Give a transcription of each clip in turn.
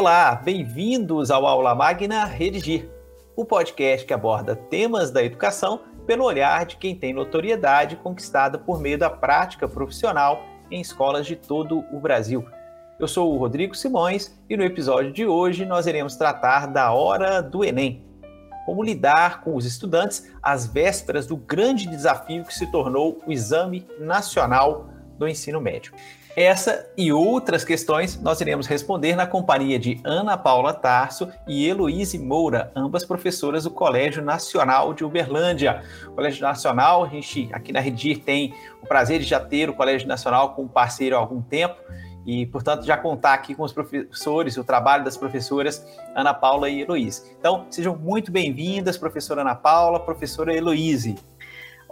Olá, bem-vindos ao Aula Magna Redigir, o podcast que aborda temas da educação pelo olhar de quem tem notoriedade conquistada por meio da prática profissional em escolas de todo o Brasil. Eu sou o Rodrigo Simões e no episódio de hoje nós iremos tratar da hora do Enem. Como lidar com os estudantes às vésperas do grande desafio que se tornou o Exame Nacional do Ensino Médio. Essa e outras questões nós iremos responder na companhia de Ana Paula Tarso e Heloíse Moura, ambas professoras do Colégio Nacional de Uberlândia. O Colégio Nacional, a gente aqui na Redir tem o prazer de já ter o Colégio Nacional como parceiro há algum tempo e, portanto, já contar aqui com os professores, o trabalho das professoras Ana Paula e Heloíse. Então, sejam muito bem-vindas, professora Ana Paula, professora Heloíse.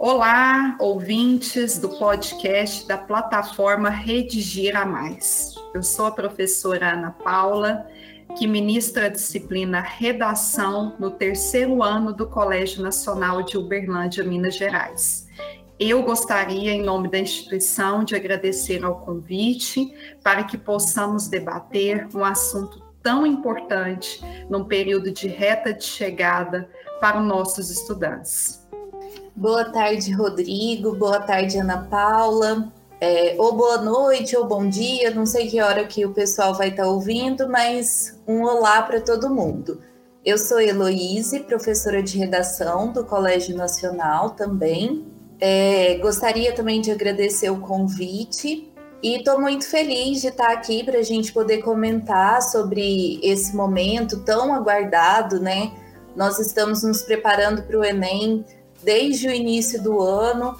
Olá, ouvintes do podcast da plataforma Redigir a Mais. Eu sou a professora Ana Paula, que ministra a disciplina Redação no terceiro ano do Colégio Nacional de Uberlândia, Minas Gerais. Eu gostaria, em nome da instituição, de agradecer ao convite para que possamos debater um assunto tão importante num período de reta de chegada para os nossos estudantes. Boa tarde, Rodrigo. Boa tarde, Ana Paula. É, ou boa noite, ou bom dia. Não sei que hora que o pessoal vai estar tá ouvindo, mas um olá para todo mundo. Eu sou Heloíse, professora de redação do Colégio Nacional também. É, gostaria também de agradecer o convite e estou muito feliz de estar aqui para a gente poder comentar sobre esse momento tão aguardado, né? Nós estamos nos preparando para o Enem desde o início do ano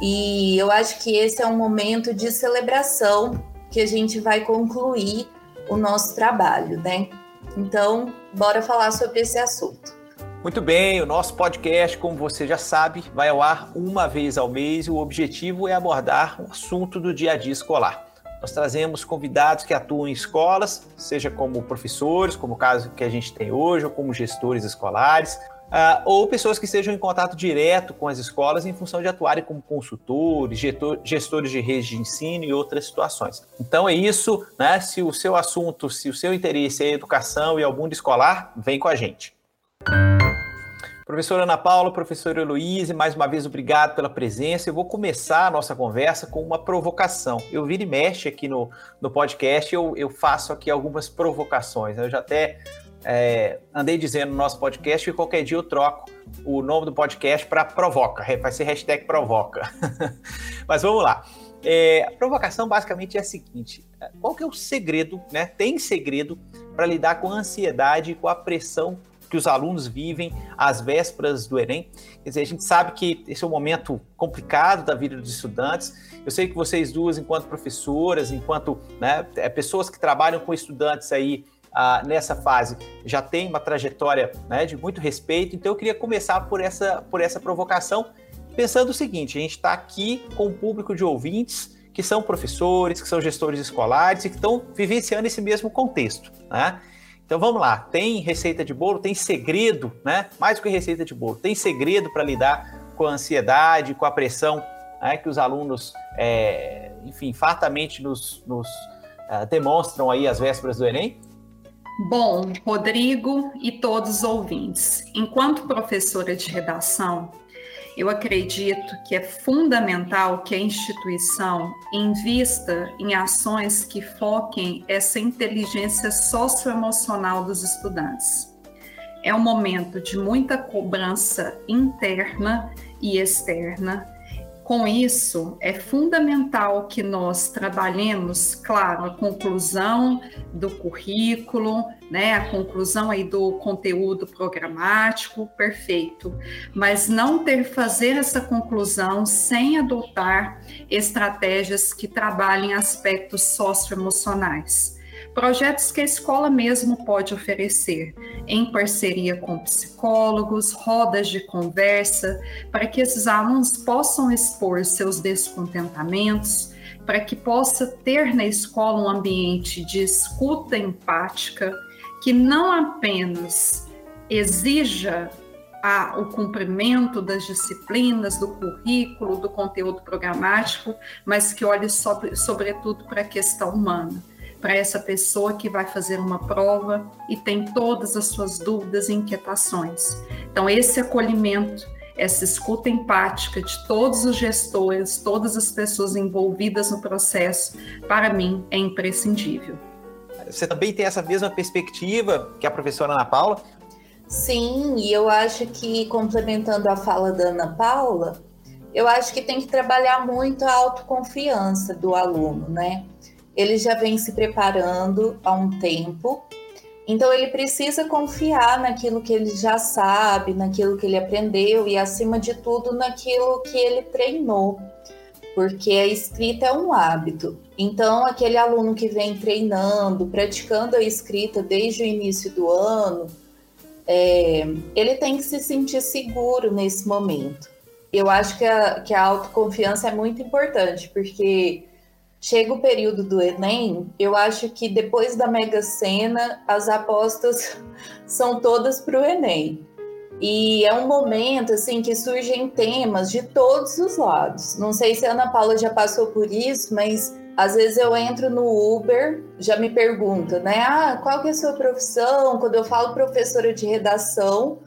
e eu acho que esse é um momento de celebração que a gente vai concluir o nosso trabalho, né? Então, bora falar sobre esse assunto. Muito bem, o nosso podcast, como você já sabe, vai ao ar uma vez ao mês e o objetivo é abordar um assunto do dia a dia escolar. Nós trazemos convidados que atuam em escolas, seja como professores, como o caso que a gente tem hoje, ou como gestores escolares, Uh, ou pessoas que estejam em contato direto com as escolas em função de atuarem como consultores, gestores de redes de ensino e outras situações. Então é isso, né? Se o seu assunto, se o seu interesse é educação e algum mundo escolar, vem com a gente. Professora Ana Paula, professora Heloíse, mais uma vez obrigado pela presença. Eu vou começar a nossa conversa com uma provocação. Eu viro e mexe aqui no, no podcast, eu, eu faço aqui algumas provocações. Eu já até é, andei dizendo no nosso podcast que qualquer dia eu troco o nome do podcast para Provoca, vai ser hashtag Provoca. Mas vamos lá. É, a provocação basicamente é a seguinte: qual que é o segredo, né? Tem segredo para lidar com a ansiedade e com a pressão que os alunos vivem às vésperas do Enem. Quer dizer, a gente sabe que esse é um momento complicado da vida dos estudantes. Eu sei que vocês duas, enquanto professoras, enquanto né, é, pessoas que trabalham com estudantes aí ah, nessa fase já tem uma trajetória né, de muito respeito, então eu queria começar por essa, por essa provocação, pensando o seguinte: a gente está aqui com um público de ouvintes que são professores, que são gestores escolares e que estão vivenciando esse mesmo contexto. Né? Então vamos lá, tem receita de bolo, tem segredo, né? Mais do que receita de bolo, tem segredo para lidar com a ansiedade, com a pressão né, que os alunos, é, enfim, fartamente nos, nos uh, demonstram aí às vésperas do Enem? Bom, Rodrigo e todos os ouvintes, enquanto professora de redação, eu acredito que é fundamental que a instituição invista em ações que foquem essa inteligência socioemocional dos estudantes. É um momento de muita cobrança interna e externa com isso, é fundamental que nós trabalhemos, claro, a conclusão do currículo, né, a conclusão aí do conteúdo programático, perfeito, mas não ter fazer essa conclusão sem adotar estratégias que trabalhem aspectos socioemocionais projetos que a escola mesmo pode oferecer, em parceria com psicólogos, rodas de conversa, para que esses alunos possam expor seus descontentamentos, para que possa ter na escola um ambiente de escuta empática que não apenas exija a, o cumprimento das disciplinas, do currículo, do conteúdo programático, mas que olhe sobre, sobretudo para a questão humana para essa pessoa que vai fazer uma prova e tem todas as suas dúvidas e inquietações. Então, esse acolhimento, essa escuta empática de todos os gestores, todas as pessoas envolvidas no processo, para mim é imprescindível. Você também tem essa mesma perspectiva que a professora Ana Paula? Sim, e eu acho que, complementando a fala da Ana Paula, eu acho que tem que trabalhar muito a autoconfiança do aluno, né? Ele já vem se preparando há um tempo, então ele precisa confiar naquilo que ele já sabe, naquilo que ele aprendeu e, acima de tudo, naquilo que ele treinou, porque a escrita é um hábito. Então, aquele aluno que vem treinando, praticando a escrita desde o início do ano, é, ele tem que se sentir seguro nesse momento. Eu acho que a, que a autoconfiança é muito importante, porque chega o período do Enem, eu acho que depois da Mega Sena, as apostas são todas para o Enem. E é um momento assim que surgem temas de todos os lados. Não sei se a Ana Paula já passou por isso, mas às vezes eu entro no Uber, já me pergunta, né? Ah, qual que é a sua profissão? Quando eu falo professora de redação,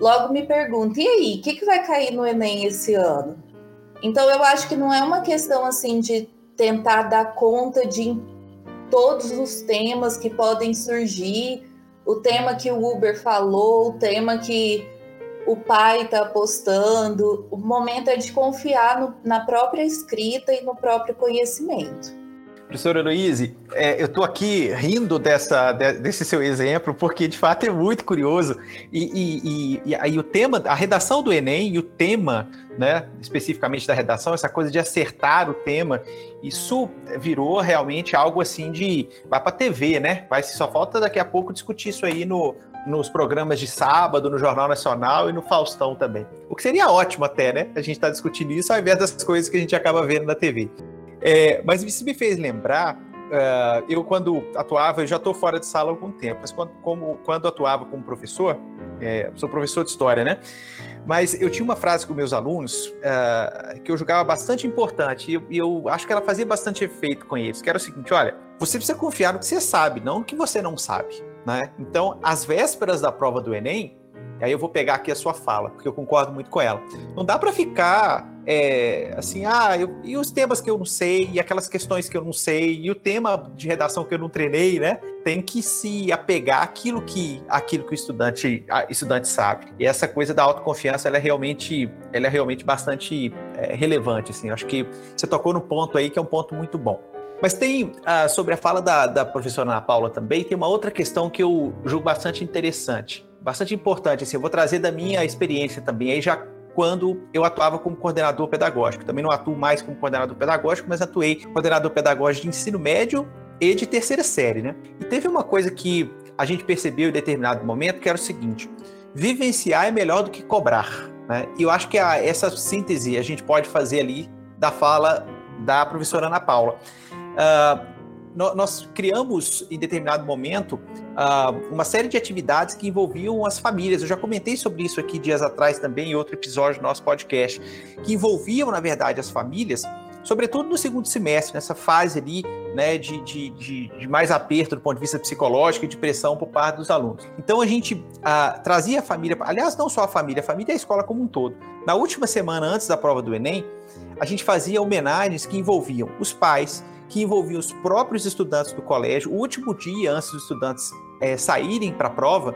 logo me pergunta, e aí, o que, que vai cair no Enem esse ano? Então eu acho que não é uma questão assim de tentar dar conta de todos os temas que podem surgir, o tema que o Uber falou, o tema que o pai está apostando. O momento é de confiar no, na própria escrita e no próprio conhecimento. Professora Heloíse, é, eu estou aqui rindo dessa, de, desse seu exemplo, porque de fato é muito curioso. E, e, e, e, o tema, a redação do Enem e o tema, né, especificamente da redação, essa coisa de acertar o tema, isso virou realmente algo assim de. vai para a TV, né? Vai, só falta daqui a pouco discutir isso aí no, nos programas de sábado, no Jornal Nacional e no Faustão também. O que seria ótimo até, né? A gente está discutindo isso ao invés das coisas que a gente acaba vendo na TV. É, mas isso me fez lembrar, uh, eu quando atuava, eu já estou fora de sala há algum tempo, mas quando, como, quando atuava como professor, é, sou professor de história, né? Mas eu tinha uma frase com meus alunos uh, que eu julgava bastante importante e eu, eu, acho que ela fazia bastante efeito com eles, que era o seguinte, olha, você precisa confiar no que você sabe, não no que você não sabe. Né? Então, às vésperas da prova do Enem, aí eu vou pegar aqui a sua fala, porque eu concordo muito com ela. Não dá para ficar é, assim, ah, eu, e os temas que eu não sei, e aquelas questões que eu não sei, e o tema de redação que eu não treinei, né? Tem que se apegar àquilo que, àquilo que o estudante, estudante sabe. E essa coisa da autoconfiança, ela é realmente, ela é realmente bastante é, relevante, assim. Acho que você tocou no ponto aí que é um ponto muito bom. Mas tem, ah, sobre a fala da, da professora Ana Paula também, tem uma outra questão que eu julgo bastante interessante, bastante importante. Assim, eu vou trazer da minha experiência também, aí já quando eu atuava como coordenador pedagógico. Também não atuo mais como coordenador pedagógico, mas atuei coordenador pedagógico de ensino médio e de terceira série, né? E teve uma coisa que a gente percebeu em determinado momento, que era o seguinte: vivenciar é melhor do que cobrar, né? E eu acho que a, essa síntese a gente pode fazer ali da fala da professora Ana Paula. Uh, nós criamos em determinado momento uh, uma série de atividades que envolviam as famílias. Eu já comentei sobre isso aqui dias atrás também em outro episódio do nosso podcast, que envolviam, na verdade, as famílias, sobretudo no segundo semestre, nessa fase ali né, de, de, de, de, mais aperto do ponto de vista psicológico e de pressão por parte dos alunos. Então a gente uh, trazia a família, aliás, não só a família, a família e a escola como um todo. Na última semana antes da prova do Enem, a gente fazia homenagens que envolviam os pais, que envolvia os próprios estudantes do colégio. O último dia, antes dos estudantes é, saírem para a prova,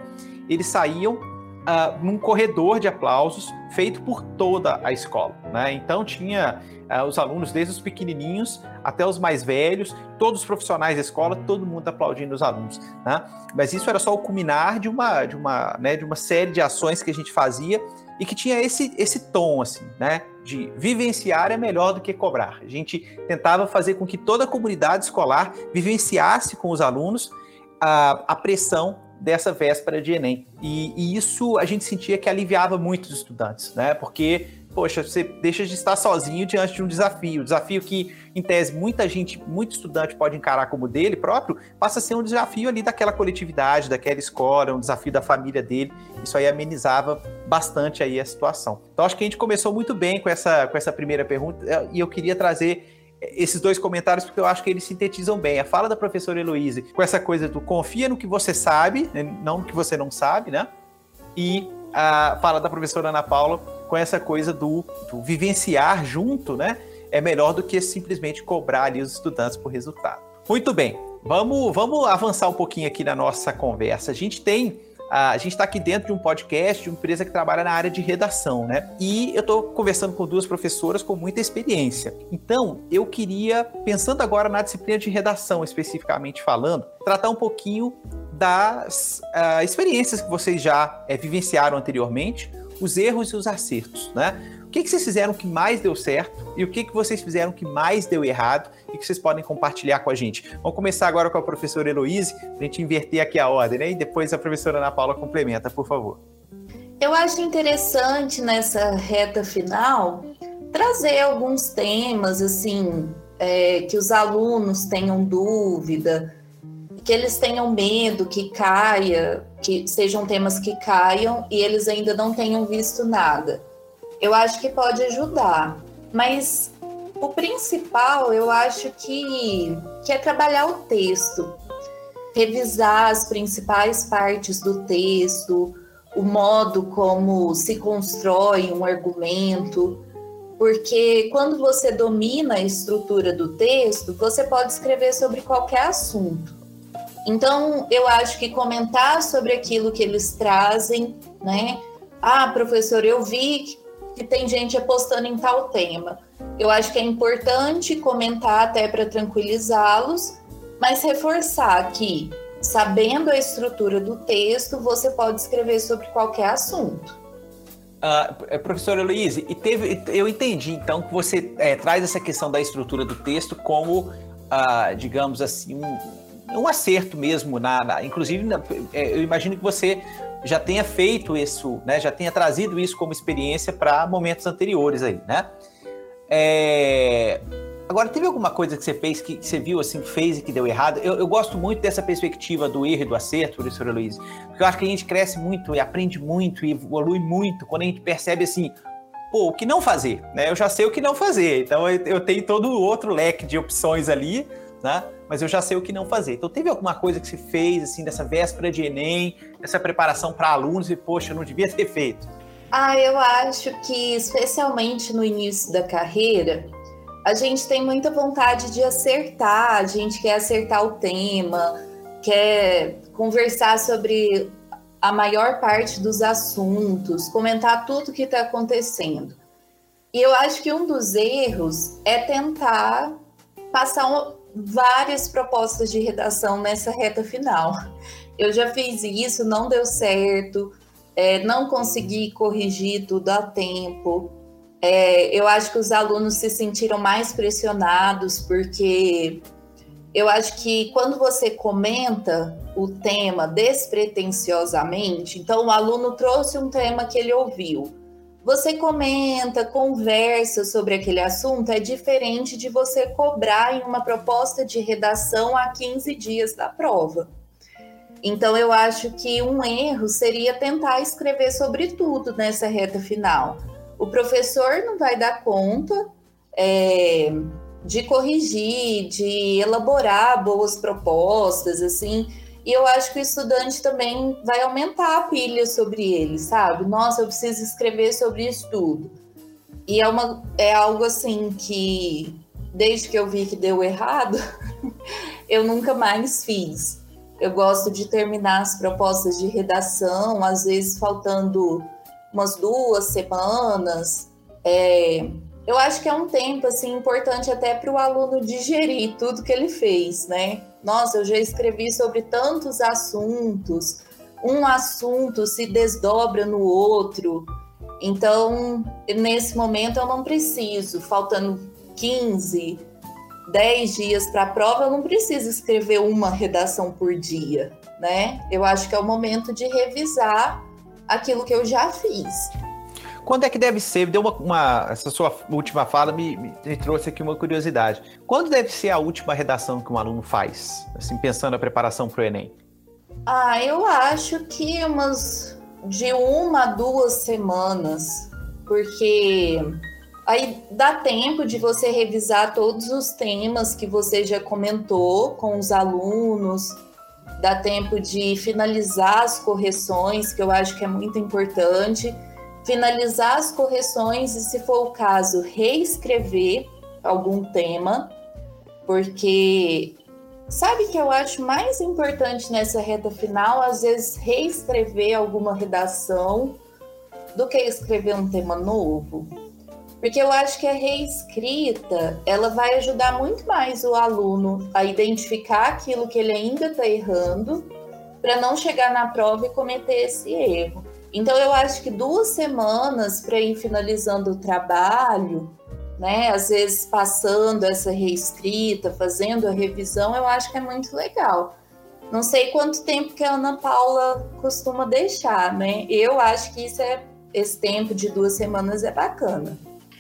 eles saíam uh, num corredor de aplausos feito por toda a escola. Né? Então tinha uh, os alunos, desde os pequenininhos até os mais velhos, todos os profissionais da escola, todo mundo aplaudindo os alunos. Né? Mas isso era só o culminar de uma, de uma, né, de uma série de ações que a gente fazia e que tinha esse, esse tom, assim, né? De vivenciar é melhor do que cobrar. A gente tentava fazer com que toda a comunidade escolar vivenciasse com os alunos a, a pressão dessa véspera de Enem. E, e, isso a gente sentia que aliviava muito os estudantes, né? Porque poxa, você deixa de estar sozinho diante de um desafio. desafio que, em tese, muita gente, muito estudante pode encarar como dele próprio, passa a ser um desafio ali daquela coletividade, daquela escola, um desafio da família dele. Isso aí amenizava bastante aí a situação. Então, acho que a gente começou muito bem com essa, com essa primeira pergunta e eu queria trazer esses dois comentários porque eu acho que eles sintetizam bem. A fala da professora Heloíse com essa coisa do confia no que você sabe, né, não no que você não sabe, né? E a fala da professora Ana Paula com essa coisa do, do vivenciar junto, né? É melhor do que simplesmente cobrar ali os estudantes por resultado. Muito bem, vamos, vamos avançar um pouquinho aqui na nossa conversa. A gente tem a gente está aqui dentro de um podcast de uma empresa que trabalha na área de redação, né? E eu estou conversando com duas professoras com muita experiência. Então, eu queria, pensando agora na disciplina de redação, especificamente falando, tratar um pouquinho das uh, experiências que vocês já é, vivenciaram anteriormente, os erros e os acertos, né? Que, que vocês fizeram que mais deu certo e o que, que vocês fizeram que mais deu errado e que vocês podem compartilhar com a gente. Vamos começar agora com a professora Heloíse, para a gente inverter aqui a ordem, né? E depois a professora Ana Paula complementa, por favor. Eu acho interessante nessa reta final trazer alguns temas, assim, é, que os alunos tenham dúvida, que eles tenham medo que caia, que sejam temas que caiam e eles ainda não tenham visto nada eu acho que pode ajudar. Mas o principal, eu acho que, que é trabalhar o texto, revisar as principais partes do texto, o modo como se constrói um argumento, porque quando você domina a estrutura do texto, você pode escrever sobre qualquer assunto. Então, eu acho que comentar sobre aquilo que eles trazem, né? Ah, professor, eu vi que tem gente apostando em tal tema. Eu acho que é importante comentar até para tranquilizá-los, mas reforçar que, sabendo a estrutura do texto, você pode escrever sobre qualquer assunto. Uh, professora Luiz, e teve, eu entendi então que você é, traz essa questão da estrutura do texto como, uh, digamos assim, um, um acerto mesmo, na, na inclusive na, é, eu imagino que você já tenha feito isso, né? Já tenha trazido isso como experiência para momentos anteriores aí, né? É... Agora, teve alguma coisa que você fez que, você viu assim, fez e que deu errado? Eu, eu, gosto muito dessa perspectiva do erro e do acerto, professora Luiz, porque eu acho que a gente cresce muito e aprende muito e evolui muito quando a gente percebe assim, pô, o que não fazer, né? Eu já sei o que não fazer, então eu, eu tenho todo o outro leque de opções ali, né? Mas eu já sei o que não fazer. Então, teve alguma coisa que você fez, assim, dessa véspera de Enem, essa preparação para alunos e, poxa, não devia ter feito? Ah, eu acho que, especialmente no início da carreira, a gente tem muita vontade de acertar, a gente quer acertar o tema, quer conversar sobre a maior parte dos assuntos, comentar tudo que está acontecendo. E eu acho que um dos erros é tentar passar um, várias propostas de redação nessa reta final. Eu já fiz isso, não deu certo, é, não consegui corrigir tudo a tempo. É, eu acho que os alunos se sentiram mais pressionados, porque eu acho que quando você comenta o tema despretensiosamente, então o aluno trouxe um tema que ele ouviu você comenta, conversa sobre aquele assunto, é diferente de você cobrar em uma proposta de redação a 15 dias da prova. Então, eu acho que um erro seria tentar escrever sobre tudo nessa reta final. O professor não vai dar conta é, de corrigir, de elaborar boas propostas, assim. E eu acho que o estudante também vai aumentar a pilha sobre ele, sabe? Nossa, eu preciso escrever sobre isso tudo. E é, uma, é algo assim que, desde que eu vi que deu errado, eu nunca mais fiz. Eu gosto de terminar as propostas de redação, às vezes faltando umas duas semanas. É, eu acho que é um tempo assim importante até para o aluno digerir tudo que ele fez, né? Nossa, eu já escrevi sobre tantos assuntos, um assunto se desdobra no outro. Então, nesse momento eu não preciso, faltando 15, 10 dias para a prova, eu não preciso escrever uma redação por dia, né? Eu acho que é o momento de revisar aquilo que eu já fiz. Quando é que deve ser? Deu uma, uma essa sua última fala me, me, trouxe aqui uma curiosidade. Quando deve ser a última redação que um aluno faz? Assim, pensando na preparação para o Enem. Ah, eu acho que umas de uma a duas semanas, porque Aí dá tempo de você revisar todos os temas que você já comentou com os alunos, dá tempo de finalizar as correções, que eu acho que é muito importante, finalizar as correções e, se for o caso, reescrever algum tema, porque sabe que eu acho mais importante nessa reta final, às vezes, reescrever alguma redação do que escrever um tema novo. Porque eu acho que a reescrita, ela vai ajudar muito mais o aluno a identificar aquilo que ele ainda está errando, para não chegar na prova e cometer esse erro. Então eu acho que duas semanas para ir finalizando o trabalho, né? Às vezes passando essa reescrita, fazendo a revisão, eu acho que é muito legal. Não sei quanto tempo que a Ana Paula costuma deixar, né? Eu acho que isso é esse tempo de duas semanas é bacana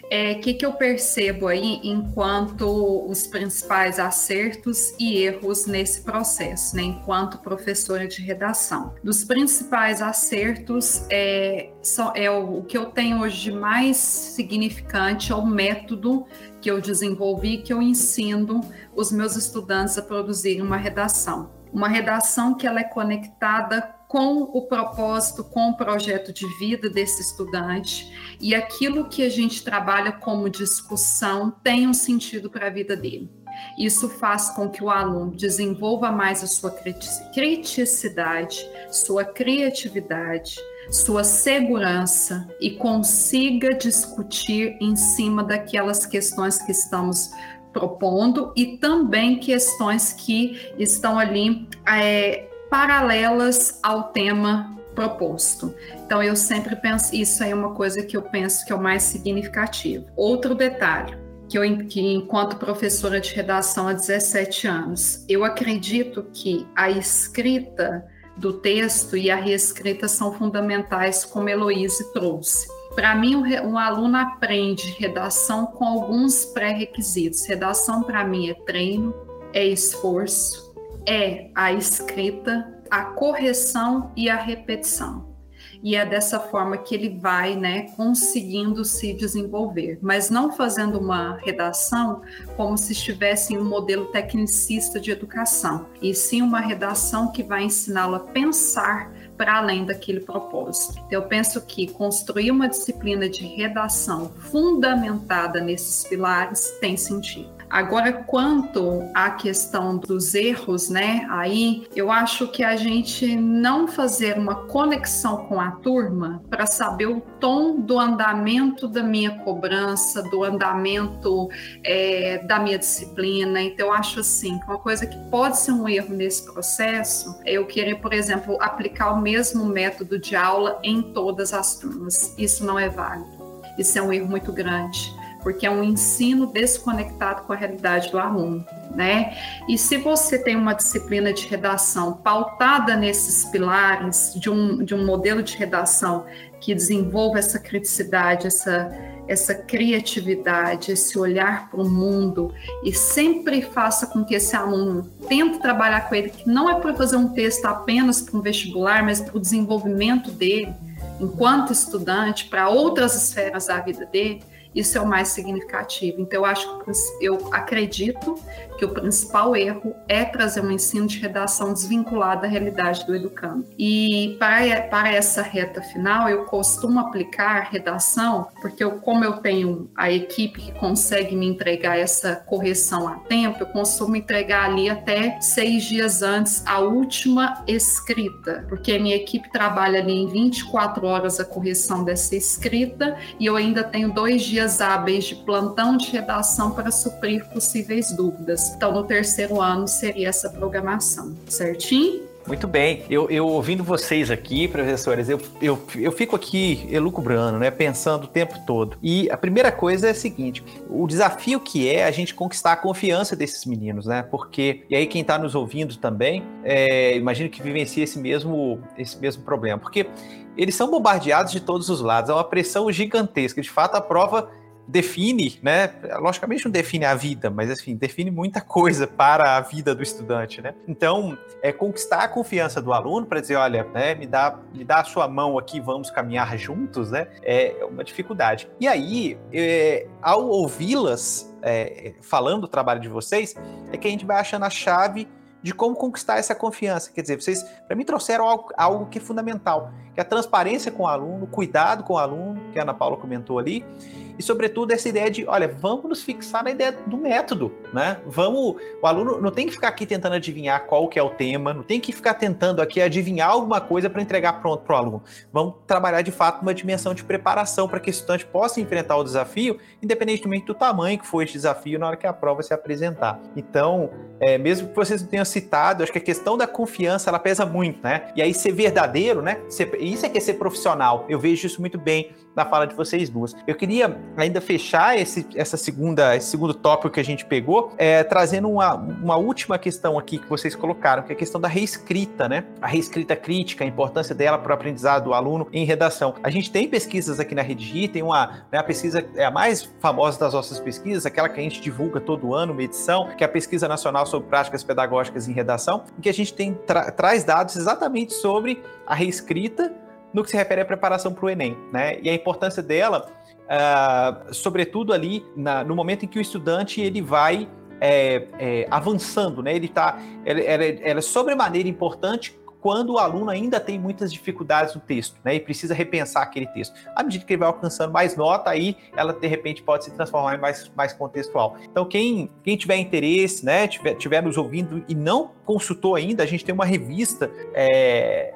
o é, que, que eu percebo aí enquanto os principais acertos e erros nesse processo, né, enquanto professora de redação? Dos principais acertos, é, só, é o, o que eu tenho hoje de mais significante é o método que eu desenvolvi, que eu ensino os meus estudantes a produzirem uma redação. Uma redação que ela é conectada com o propósito, com o projeto de vida desse estudante e aquilo que a gente trabalha como discussão tem um sentido para a vida dele. Isso faz com que o aluno desenvolva mais a sua criticidade, sua criatividade, sua segurança e consiga discutir em cima daquelas questões que estamos propondo e também questões que estão ali é, paralelas ao tema proposto. Então eu sempre penso, isso é uma coisa que eu penso que é o mais significativo. Outro detalhe, que eu que enquanto professora de redação há 17 anos, eu acredito que a escrita do texto e a reescrita são fundamentais, como Heloíse trouxe. Para mim, um, aluno aprende redação com alguns pré-requisitos. Redação, para mim, é treino, é esforço, é a escrita, a correção e a repetição. E é dessa forma que ele vai, né, conseguindo se desenvolver, mas não fazendo uma redação como se estivesse em um modelo tecnicista de educação, e sim uma redação que vai ensiná-lo a pensar para além daquele propósito. Então, eu penso que construir uma disciplina de redação fundamentada nesses pilares tem sentido. Agora, quanto à questão dos erros, né? Aí eu acho que a gente não fazer uma conexão com a turma para saber o tom do andamento da minha cobrança, do andamento é, da minha disciplina. Então, eu acho assim uma coisa que pode ser um erro nesse processo é eu querer, por exemplo, aplicar o mesmo método de aula em todas as turmas. Isso não é válido. Isso é um erro muito grande porque é um ensino desconectado com a realidade do aluno, né? E se você tem uma disciplina de redação pautada nesses pilares de um, de um modelo de redação que desenvolva essa criticidade, essa essa criatividade, esse olhar para o mundo e sempre faça com que esse aluno tente trabalhar com ele, que não é para fazer um texto apenas para um vestibular, mas para o desenvolvimento dele enquanto estudante, para outras esferas da vida dele, isso é o mais significativo. Então, eu acho que eu acredito que o principal erro é trazer um ensino de redação desvinculado da realidade do educando. E para, para essa reta final, eu costumo aplicar redação, porque eu, como eu tenho a equipe que consegue me entregar essa correção a tempo, eu costumo entregar ali até seis dias antes a última escrita, porque a minha equipe trabalha ali em 24 horas a correção dessa escrita e eu ainda tenho dois dias hábeis de plantão de redação para suprir possíveis dúvidas. Então, no terceiro ano seria essa programação, certinho? Muito bem. Eu, eu ouvindo vocês aqui, professores, eu, eu, eu fico aqui elucubrando, né? Pensando o tempo todo. E a primeira coisa é a seguinte: o desafio que é a gente conquistar a confiança desses meninos, né? Porque, e aí quem está nos ouvindo também, é, imagino que vivencia esse mesmo, esse mesmo problema. Porque eles são bombardeados de todos os lados, é uma pressão gigantesca. De fato, a prova define, né? Logicamente não define a vida, mas assim, define muita coisa para a vida do estudante, né? Então, é conquistar a confiança do aluno para dizer, olha, né, me dá, me dá a sua mão aqui, vamos caminhar juntos, né? É uma dificuldade. E aí, é, ao ouvi-las é, falando do trabalho de vocês, é que a gente vai achando a chave de como conquistar essa confiança. Quer dizer, vocês, para mim, trouxeram algo, algo, que é fundamental, que é a transparência com o aluno, cuidado com o aluno, que a Ana Paula comentou ali, e, sobretudo, essa ideia de, olha, vamos nos fixar na ideia do método, né? Vamos, o aluno não tem que ficar aqui tentando adivinhar qual que é o tema, não tem que ficar tentando aqui adivinhar alguma coisa para entregar pronto para o aluno. Vamos trabalhar, de fato, uma dimensão de preparação para que o estudante possa enfrentar o desafio, independentemente do tamanho que for esse desafio na hora que a prova se apresentar. Então, é, mesmo que vocês não tenham citado, acho que a questão da confiança, ela pesa muito, né? E aí ser verdadeiro, né? Ser, isso é que é ser profissional. Eu vejo isso muito bem na fala de vocês duas. Eu queria ainda fechar esse, essa segunda, esse segundo tópico que a gente pegou, é, trazendo uma, uma última questão aqui que vocês colocaram, que é a questão da reescrita, né? A reescrita crítica, a importância dela para o aprendizado do aluno em redação. A gente tem pesquisas aqui na Redigir, tem uma, né, a pesquisa é a mais famosa das nossas pesquisas, aquela que a gente divulga todo ano, uma edição, que é a Pesquisa Nacional sobre Práticas Pedagógicas em Redação, em que a gente tem tra traz dados exatamente sobre a reescrita no que se refere à preparação para o Enem, né? E a importância dela, uh, sobretudo ali na, no momento em que o estudante ele vai é, é, avançando, né? Ele tá, ela, ela, ela é sobremaneira importante quando o aluno ainda tem muitas dificuldades no texto, né, e precisa repensar aquele texto. À medida que ele vai alcançando mais nota, aí ela de repente pode se transformar em mais, mais contextual. Então, quem, quem tiver interesse, né, tiver, tiver nos ouvindo e não consultou ainda, a gente tem uma revista é,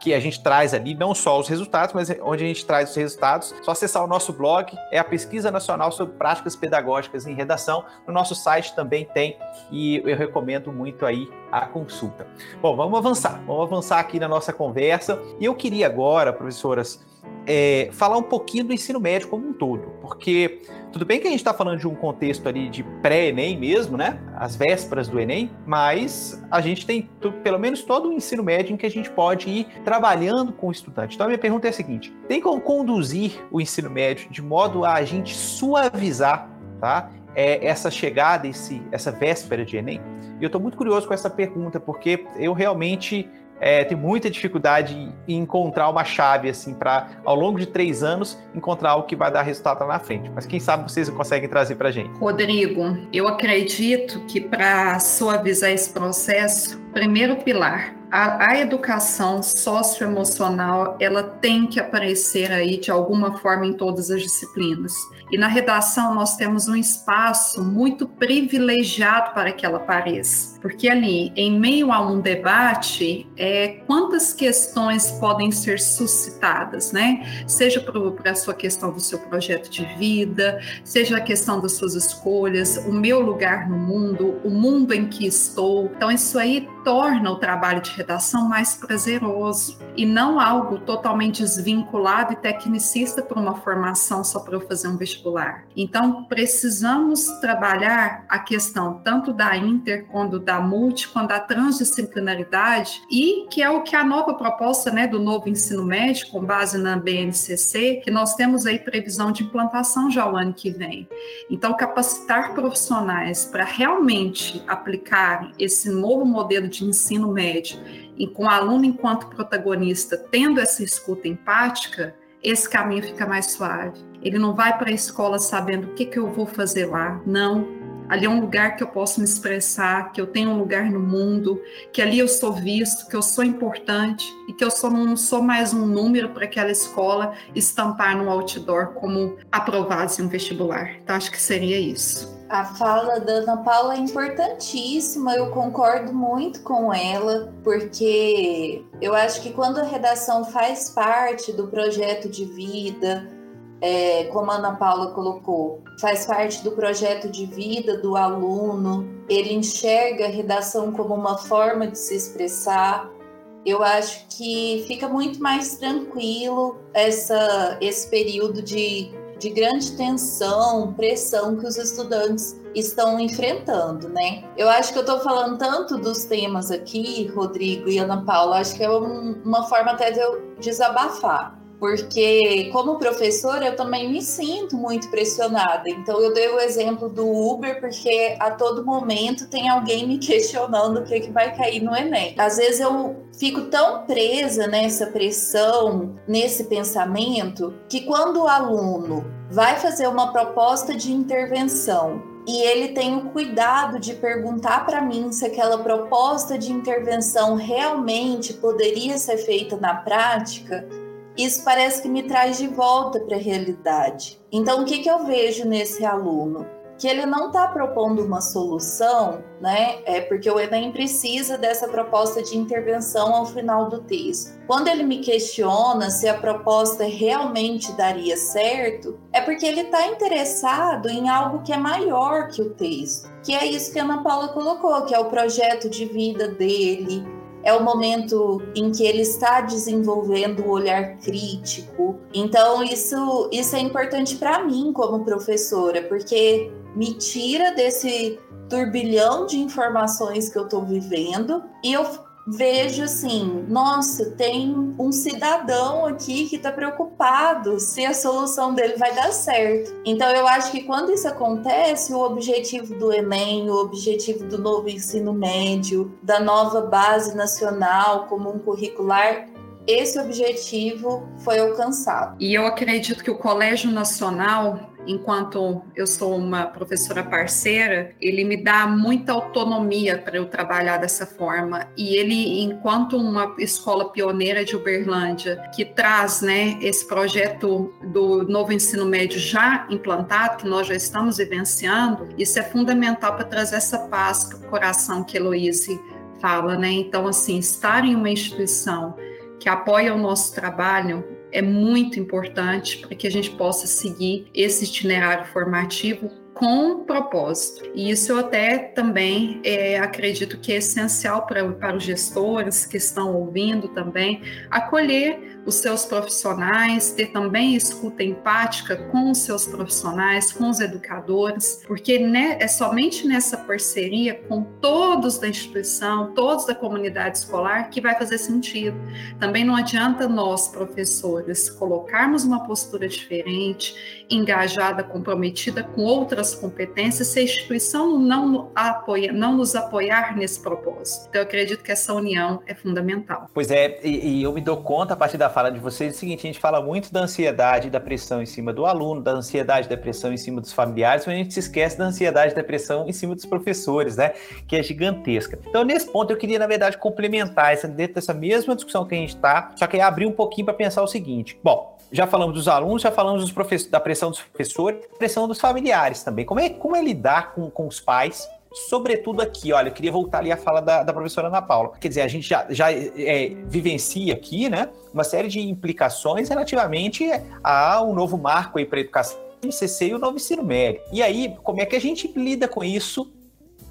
que a gente traz ali não só os resultados, mas onde a gente traz os resultados. Só acessar o nosso blog, é a Pesquisa Nacional sobre Práticas Pedagógicas em Redação. No nosso site também tem e eu recomendo muito aí a consulta. Bom, vamos avançar. Vamos avançar aqui na nossa conversa. E eu queria agora, professoras, é, falar um pouquinho do ensino médio como um todo, porque tudo bem que a gente está falando de um contexto ali de pré-ENEM mesmo, né? As vésperas do ENEM, mas a gente tem pelo menos todo o ensino médio em que a gente pode ir trabalhando com o estudante. Então a minha pergunta é a seguinte: tem como conduzir o ensino médio de modo a a gente suavizar, tá? É, essa chegada, esse, essa véspera de Enem? E eu estou muito curioso com essa pergunta, porque eu realmente é, tem muita dificuldade em encontrar uma chave, assim, para, ao longo de três anos, encontrar algo que vai dar resultado lá na frente. Mas quem sabe vocês conseguem trazer para a gente. Rodrigo, eu acredito que para suavizar esse processo, primeiro pilar, a, a, educação socioemocional ela tem que aparecer aí de alguma forma em todas as disciplinas. E na redação nós temos um espaço muito privilegiado para que ela apareça, porque ali, em meio a um debate, é, quantas questões podem ser suscitadas, né? Seja para a sua questão do seu projeto de vida, seja a questão das suas escolhas, o meu lugar no mundo, o mundo em que estou. Então isso aí torna o trabalho de redação mais prazeroso e não algo totalmente desvinculado e tecnicista para uma formação só para eu fazer um vestibular. Então, precisamos trabalhar a questão tanto da inter, quanto da multi, quanto da transdisciplinaridade e que é o que a nova proposta né, do novo ensino médio, com base na BNCC, que nós temos aí previsão de implantação já o ano que vem. Então, capacitar profissionais para realmente aplicar esse novo modelo de de ensino médio e com o aluno enquanto protagonista tendo essa escuta empática, esse caminho fica mais suave. Ele não vai para a escola sabendo o que, que eu vou fazer lá. Não. Ali é um lugar que eu posso me expressar, que eu tenho um lugar no mundo, que ali eu sou visto, que eu sou importante e que eu não sou mais um número para aquela escola estampar no outdoor como aprovados em um vestibular. Então, acho que seria isso. A fala da Ana Paula é importantíssima, eu concordo muito com ela, porque eu acho que quando a redação faz parte do projeto de vida, é, como a Ana Paula colocou, faz parte do projeto de vida do aluno, ele enxerga a redação como uma forma de se expressar. Eu acho que fica muito mais tranquilo essa, esse período de de grande tensão, pressão que os estudantes estão enfrentando, né? Eu acho que eu estou falando tanto dos temas aqui, Rodrigo e Ana Paula, acho que é um, uma forma até de eu desabafar. Porque como professora eu também me sinto muito pressionada. Então eu dei o exemplo do Uber porque a todo momento tem alguém me questionando o que, que vai cair no Enem. Às vezes eu fico tão presa nessa pressão, nesse pensamento, que quando o aluno vai fazer uma proposta de intervenção e ele tem o cuidado de perguntar para mim se aquela proposta de intervenção realmente poderia ser feita na prática, isso parece que me traz de volta para a realidade. Então, o que, que eu vejo nesse aluno? Que ele não está propondo uma solução, né? É porque o Enem precisa dessa proposta de intervenção ao final do texto. Quando ele me questiona se a proposta realmente daria certo, é porque ele está interessado em algo que é maior que o texto, que é isso que a Ana Paula colocou, que é o projeto de vida dele, é o momento em que ele está desenvolvendo o olhar crítico. Então, isso, isso é importante para mim como professora, porque me tira desse turbilhão de informações que eu estou vivendo e eu vejo assim, nossa, tem um cidadão aqui que está preocupado se a solução dele vai dar certo. Então eu acho que quando isso acontece, o objetivo do Enem, o objetivo do novo ensino médio, da nova base nacional comum curricular esse objetivo foi alcançado. E eu acredito que o Colégio Nacional enquanto eu sou uma professora parceira, ele me dá muita autonomia para eu trabalhar dessa forma. E ele, enquanto uma escola pioneira de Uberlândia, que traz né, esse projeto do novo ensino médio já implantado, que nós já estamos vivenciando, isso é fundamental para trazer essa paz para o coração que Heloíse fala. Né? Então, assim, estar em uma instituição que apoia o nosso trabalho é muito importante para que a gente possa seguir esse itinerário formativo com propósito. E isso eu até também é, acredito que é essencial para, para os gestores que estão ouvindo também, acolher os seus profissionais, ter também escuta empática com os seus profissionais, com os educadores, porque né, é somente nessa parceria com todos da instituição, todos da comunidade escolar, que vai fazer sentido. Também não adianta nós, professores, colocarmos uma postura diferente, engajada, comprometida com outras competências, se a instituição não, apoia, não nos apoiar nesse propósito. Então, eu acredito que essa união é fundamental. Pois é, e, e eu me dou conta a partir da fala de vocês é o seguinte: a gente fala muito da ansiedade e da pressão em cima do aluno, da ansiedade e da pressão em cima dos familiares, mas a gente se esquece da ansiedade e da pressão em cima dos professores, né? Que é gigantesca. Então, nesse ponto, eu queria, na verdade, complementar essa, dentro dessa mesma discussão que a gente está, só que abrir um pouquinho para pensar o seguinte: bom, já falamos dos alunos, já falamos dos da pressão dos professores, pressão dos familiares também. Como é, como é lidar com, com os pais sobretudo aqui, olha, eu queria voltar ali à fala da, da professora Ana Paula. Quer dizer, a gente já, já é, vivencia aqui, né, uma série de implicações relativamente a um novo marco aí para a educação, o ICC e o novo ensino médio. E aí, como é que a gente lida com isso,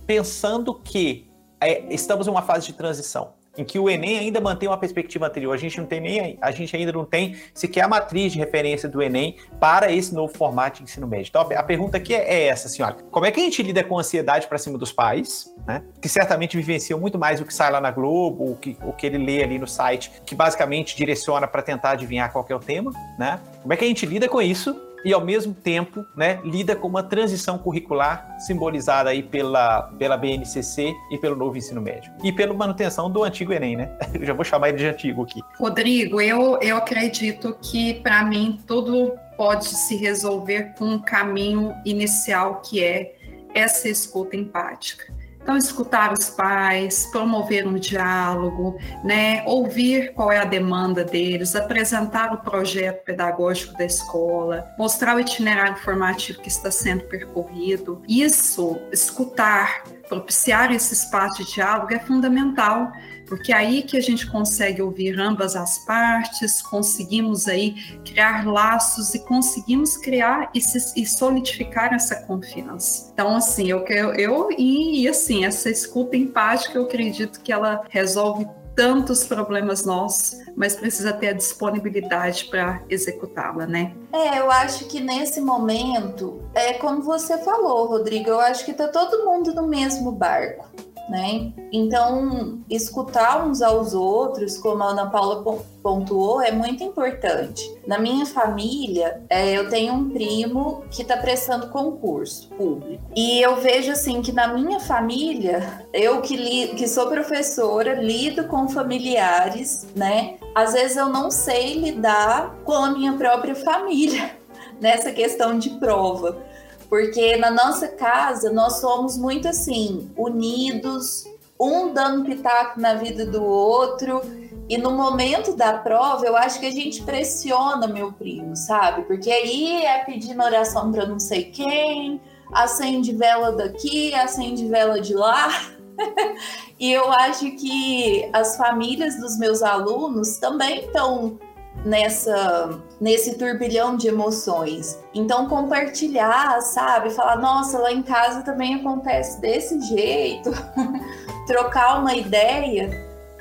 pensando que é, estamos em uma fase de transição? Em que o Enem ainda mantém uma perspectiva anterior. A gente não tem nem a gente ainda não tem sequer a matriz de referência do Enem para esse novo formato de ensino médio. Então a pergunta aqui é, essa, senhora: como é que a gente lida com a ansiedade para cima dos pais, né? Que certamente vivenciam muito mais o que sai lá na Globo, o que, o que ele lê ali no site, que basicamente direciona para tentar adivinhar qual é o tema, né? Como é que a gente lida com isso e ao mesmo tempo né, lida com uma transição curricular simbolizada aí pela, pela BNCC e pelo novo ensino médio. E pela manutenção do antigo Enem, né? Eu já vou chamar ele de antigo aqui. Rodrigo, eu, eu acredito que para mim tudo pode se resolver com um caminho inicial que é essa escuta empática. Então, escutar os pais, promover um diálogo, né, ouvir qual é a demanda deles, apresentar o projeto pedagógico da escola, mostrar o itinerário formativo que está sendo percorrido. Isso, escutar, propiciar esse espaço de diálogo é fundamental porque é aí que a gente consegue ouvir ambas as partes, conseguimos aí criar laços e conseguimos criar e, se, e solidificar essa confiança. Então, assim, eu, eu, e, e assim, essa escuta empática, eu acredito que ela resolve tantos problemas nossos, mas precisa ter a disponibilidade para executá-la, né? É, eu acho que nesse momento, é como você falou, Rodrigo, eu acho que tá todo mundo no mesmo barco né? Então, escutar uns aos outros, como a Ana Paula pontuou, é muito importante. Na minha família, é, eu tenho um primo que está prestando concurso público. E eu vejo assim que na minha família, eu que, li, que sou professora, lido com familiares, né? Às vezes eu não sei lidar com a minha própria família nessa questão de prova. Porque na nossa casa nós somos muito assim, unidos, um dando pitaco na vida do outro. E no momento da prova, eu acho que a gente pressiona meu primo, sabe? Porque aí é pedindo oração para não sei quem, acende vela daqui, acende vela de lá. e eu acho que as famílias dos meus alunos também estão nessa nesse turbilhão de emoções. Então compartilhar, sabe, falar, nossa, lá em casa também acontece desse jeito. Trocar uma ideia,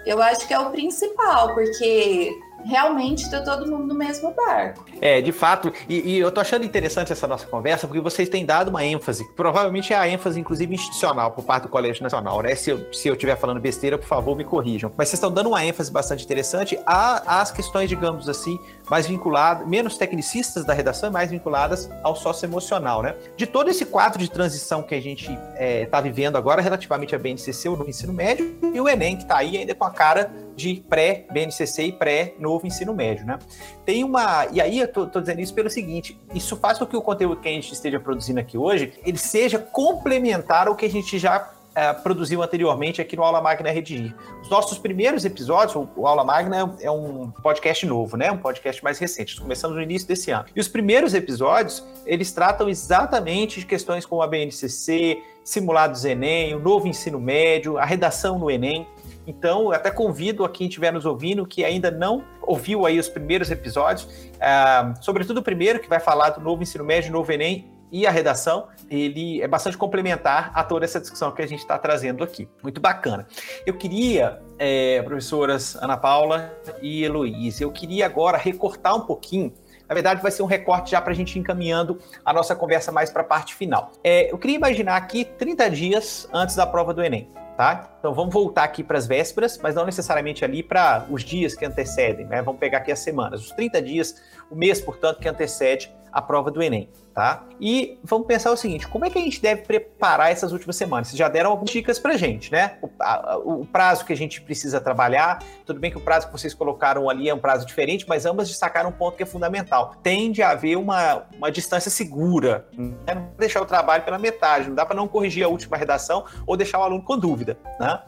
eu acho que é o principal, porque realmente tá todo mundo no mesmo barco. É, de fato, e, e, eu tô achando interessante essa nossa conversa, porque vocês têm dado uma ênfase, provavelmente é a ênfase, inclusive, institucional, por parte do Colégio Nacional, né? Se eu, se eu estiver falando besteira, por favor, me corrijam. Mas vocês estão dando uma ênfase bastante interessante às questões, digamos assim, mais vinculadas, menos tecnicistas da redação e mais vinculadas ao socioemocional, né? De todo esse quadro de transição que a gente está é, tá vivendo agora, relativamente a BNCC, o ensino médio, e o Enem, que está aí ainda com a cara de pré-BNCC e pré-novo ensino médio, né? Tem uma... E aí eu tô, tô, dizendo isso pelo seguinte, isso faz com que o conteúdo que a gente esteja produzindo aqui hoje, ele seja complementar ao que a gente já é, produziu anteriormente aqui no Aula Magna Redigir. Os nossos primeiros episódios, o Aula Magna é um podcast novo, né? Um podcast mais recente. Começamos no início desse ano. E os primeiros episódios, eles tratam exatamente de questões como a BNCC, simulados Enem, o novo ensino médio, a redação no Enem. Então, eu até convido a quem estiver nos ouvindo que ainda não ouviu aí os primeiros episódios, uh, sobretudo o primeiro, que vai falar do novo ensino médio, novo Enem e a redação, ele é bastante complementar a toda essa discussão que a gente está trazendo aqui. Muito bacana. Eu queria, é, professoras Ana Paula e Heloísa, eu queria agora recortar um pouquinho na verdade, vai ser um recorte já para a gente encaminhando a nossa conversa mais para a parte final. É, eu queria imaginar aqui 30 dias antes da prova do Enem tá? Então vamos voltar aqui para as vésperas, mas não necessariamente ali para os dias que antecedem, né? Vamos pegar aqui as semanas, os 30 dias, o mês, portanto, que antecede a prova do Enem tá? E vamos pensar o seguinte: como é que a gente deve preparar essas últimas semanas? Vocês já deram algumas dicas pra gente, né? O, a, o, prazo que a gente precisa trabalhar, tudo bem que o prazo que vocês colocaram ali é um prazo diferente, mas ambas destacaram um ponto que é fundamental. Tende a haver uma, uma distância segura, né? não deixar o trabalho pela metade, não dá para não corrigir a última redação ou deixar o aluno com dúvida, né?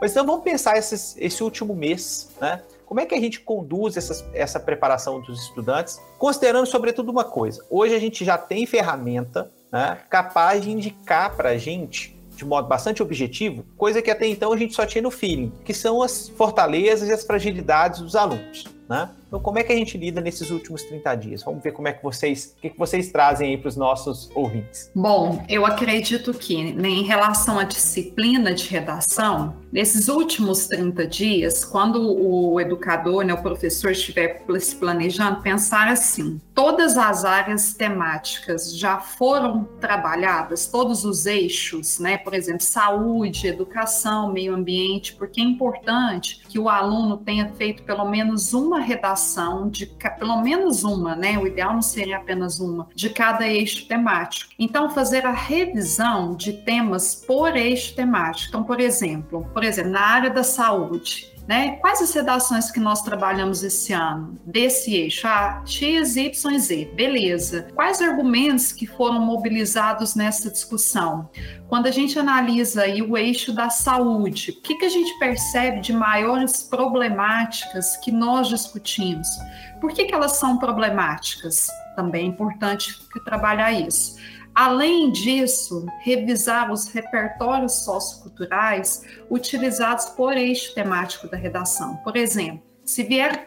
Mas então vamos pensar esses, esse último mês, né? Como é que a gente conduz essa, preparação dos estudantes, considerando sobretudo uma coisa: hoje a gente já tem ferramenta né, capaz de indicar para a gente de modo bastante objetivo, coisa que até então a gente só tinha no feeling, que são as fortalezas e as fragilidades dos alunos. Né? Então, como é que a gente lida nesses últimos 30 dias? Vamos ver como é que vocês, o que, que vocês trazem aí para os nossos ouvintes. Bom, eu acredito que né, em relação à disciplina de redação, nesses últimos 30 dias, quando o educador, né, o professor estiver se planejando, pensar assim: todas as áreas temáticas já foram trabalhadas, todos os eixos, né? Por exemplo, saúde, educação, meio ambiente, porque é importante que o aluno tenha feito pelo menos uma redação de pelo menos uma, né? O ideal não seria apenas uma, de cada eixo temático. Então, fazer a revisão de temas por eixo temático. Então, por exemplo, por exemplo, na área da saúde, né? Quais as redações que nós trabalhamos esse ano desse eixo? Ah, X, Y, Z. Beleza. Quais argumentos que foram mobilizados nessa discussão? Quando a gente analisa aí o eixo da saúde, o que, que a gente percebe de maiores problemáticas que nós discutimos? Por que, que elas são problemáticas? Também é importante trabalhar isso. Além disso, revisar os repertórios socioculturais utilizados por eixo temático da redação. Por exemplo, se vier,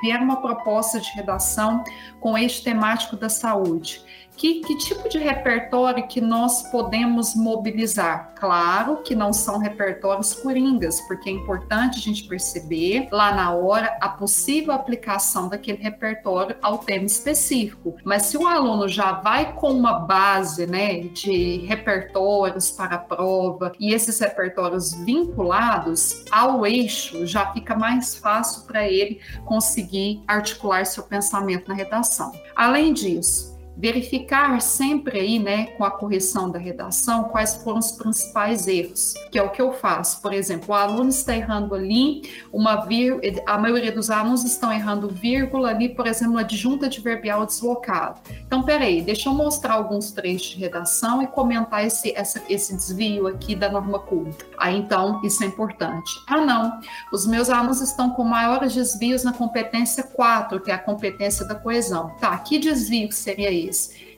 vier uma proposta de redação com eixo temático da saúde, que, que tipo de repertório que nós podemos mobilizar? Claro que não são repertórios coringas, porque é importante a gente perceber lá na hora a possível aplicação daquele repertório ao tema específico. Mas se o aluno já vai com uma base né, de repertórios para a prova e esses repertórios vinculados ao eixo, já fica mais fácil para ele conseguir articular seu pensamento na redação. Além disso, verificar sempre aí, né, com a correção da redação, quais foram os principais erros, que é o que eu faço. Por exemplo, o aluno está errando ali, uma vir, a maioria dos alunos estão errando vírgula ali, por exemplo, adjunta adverbial deslocado. Então, peraí, deixa eu mostrar alguns trechos de redação e comentar esse, essa, esse desvio aqui da norma culta. Aí, então, isso é importante. Ah, não, os meus alunos estão com maiores desvios na competência 4, que é a competência da coesão. Tá, que desvio seria esse?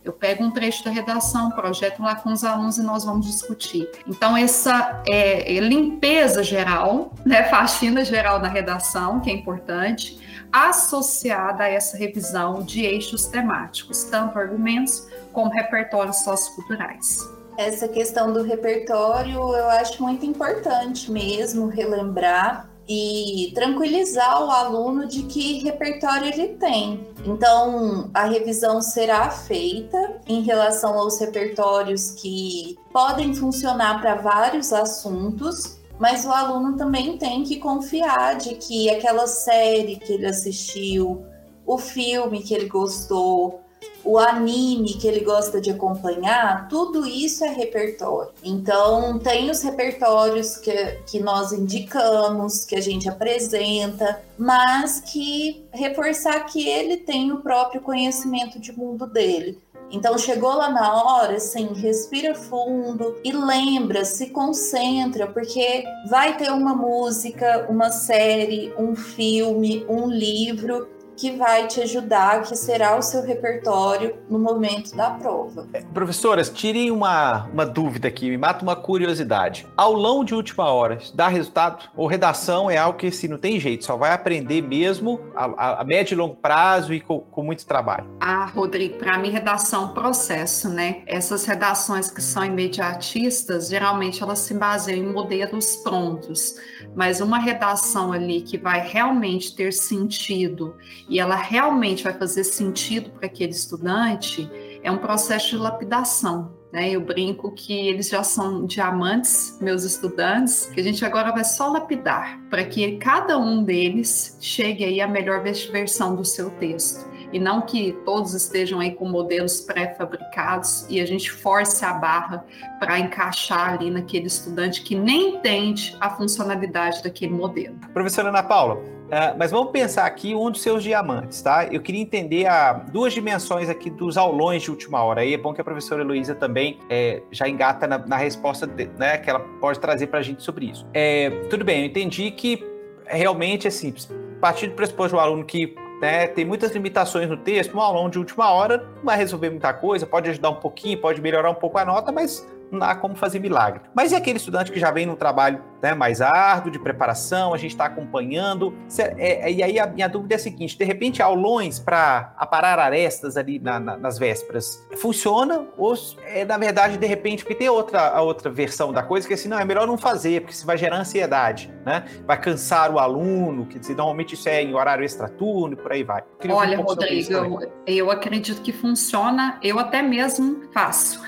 Eu pego um trecho da redação, projeto lá com os alunos e nós vamos discutir. Então, essa é, é limpeza geral, né, faxina geral na redação, que é importante, associada a essa revisão de eixos temáticos, tanto argumentos como repertórios socioculturais. Essa questão do repertório eu acho muito importante mesmo relembrar e tranquilizar o aluno de que repertório ele tem. Então, a revisão será feita em relação aos repertórios que podem funcionar para vários assuntos, mas o aluno também tem que confiar de que aquela série que ele assistiu, o filme que ele gostou, o anime que ele gosta de acompanhar, tudo isso é repertório. Então, tem os repertórios que, que nós indicamos, que a gente apresenta, mas que reforçar que ele tem o próprio conhecimento de mundo dele. Então chegou lá na hora, assim, respira fundo e lembra, se concentra, porque vai ter uma música, uma série, um filme, um livro que vai te ajudar, que será o seu repertório no momento da prova. É, professoras, tirem uma, uma dúvida aqui, me mata uma curiosidade. Aulão de última hora, dá resultado? Ou redação é algo que se assim, não tem jeito, só vai aprender mesmo a, a médio e longo prazo e com, com muito trabalho? Ah, Rodrigo, para mim redação é um processo, né? Essas redações que são imediatistas, geralmente elas se baseiam em modelos prontos, mas uma redação ali que vai realmente ter sentido e ela realmente vai fazer sentido para aquele estudante, é um processo de lapidação. Né? Eu brinco que eles já são diamantes, meus estudantes, que a gente agora vai só lapidar para que cada um deles chegue aí à melhor versão do seu texto e não que todos estejam aí com modelos pré-fabricados e a gente force a barra para encaixar ali naquele estudante que nem entende a funcionalidade daquele modelo. Professora Ana Paula, Uh, mas vamos pensar aqui um dos seus diamantes, tá? Eu queria entender a, duas dimensões aqui dos aulões de última hora. Aí é bom que a professora Heloísa também é, já engata na, na resposta de, né, que ela pode trazer para a gente sobre isso. É, tudo bem, eu entendi que realmente, assim, partir do pressuposto do aluno que né, tem muitas limitações no texto, um aulão de última hora não vai resolver muita coisa, pode ajudar um pouquinho, pode melhorar um pouco a nota, mas não há como fazer milagre. Mas e aquele estudante que já vem num trabalho né, mais árduo, de preparação, a gente está acompanhando. É, é, e aí a minha dúvida é a seguinte: de repente, aulões para aparar arestas ali na, na, nas vésperas, funciona? Ou é, na verdade, de repente, porque tem outra, a outra versão da coisa que é assim, não, é melhor não fazer, porque isso vai gerar ansiedade, né? Vai cansar o aluno, que normalmente isso é em horário extraturno e por aí vai. Olha, um Rodrigo, eu, eu acredito que funciona, eu até mesmo faço,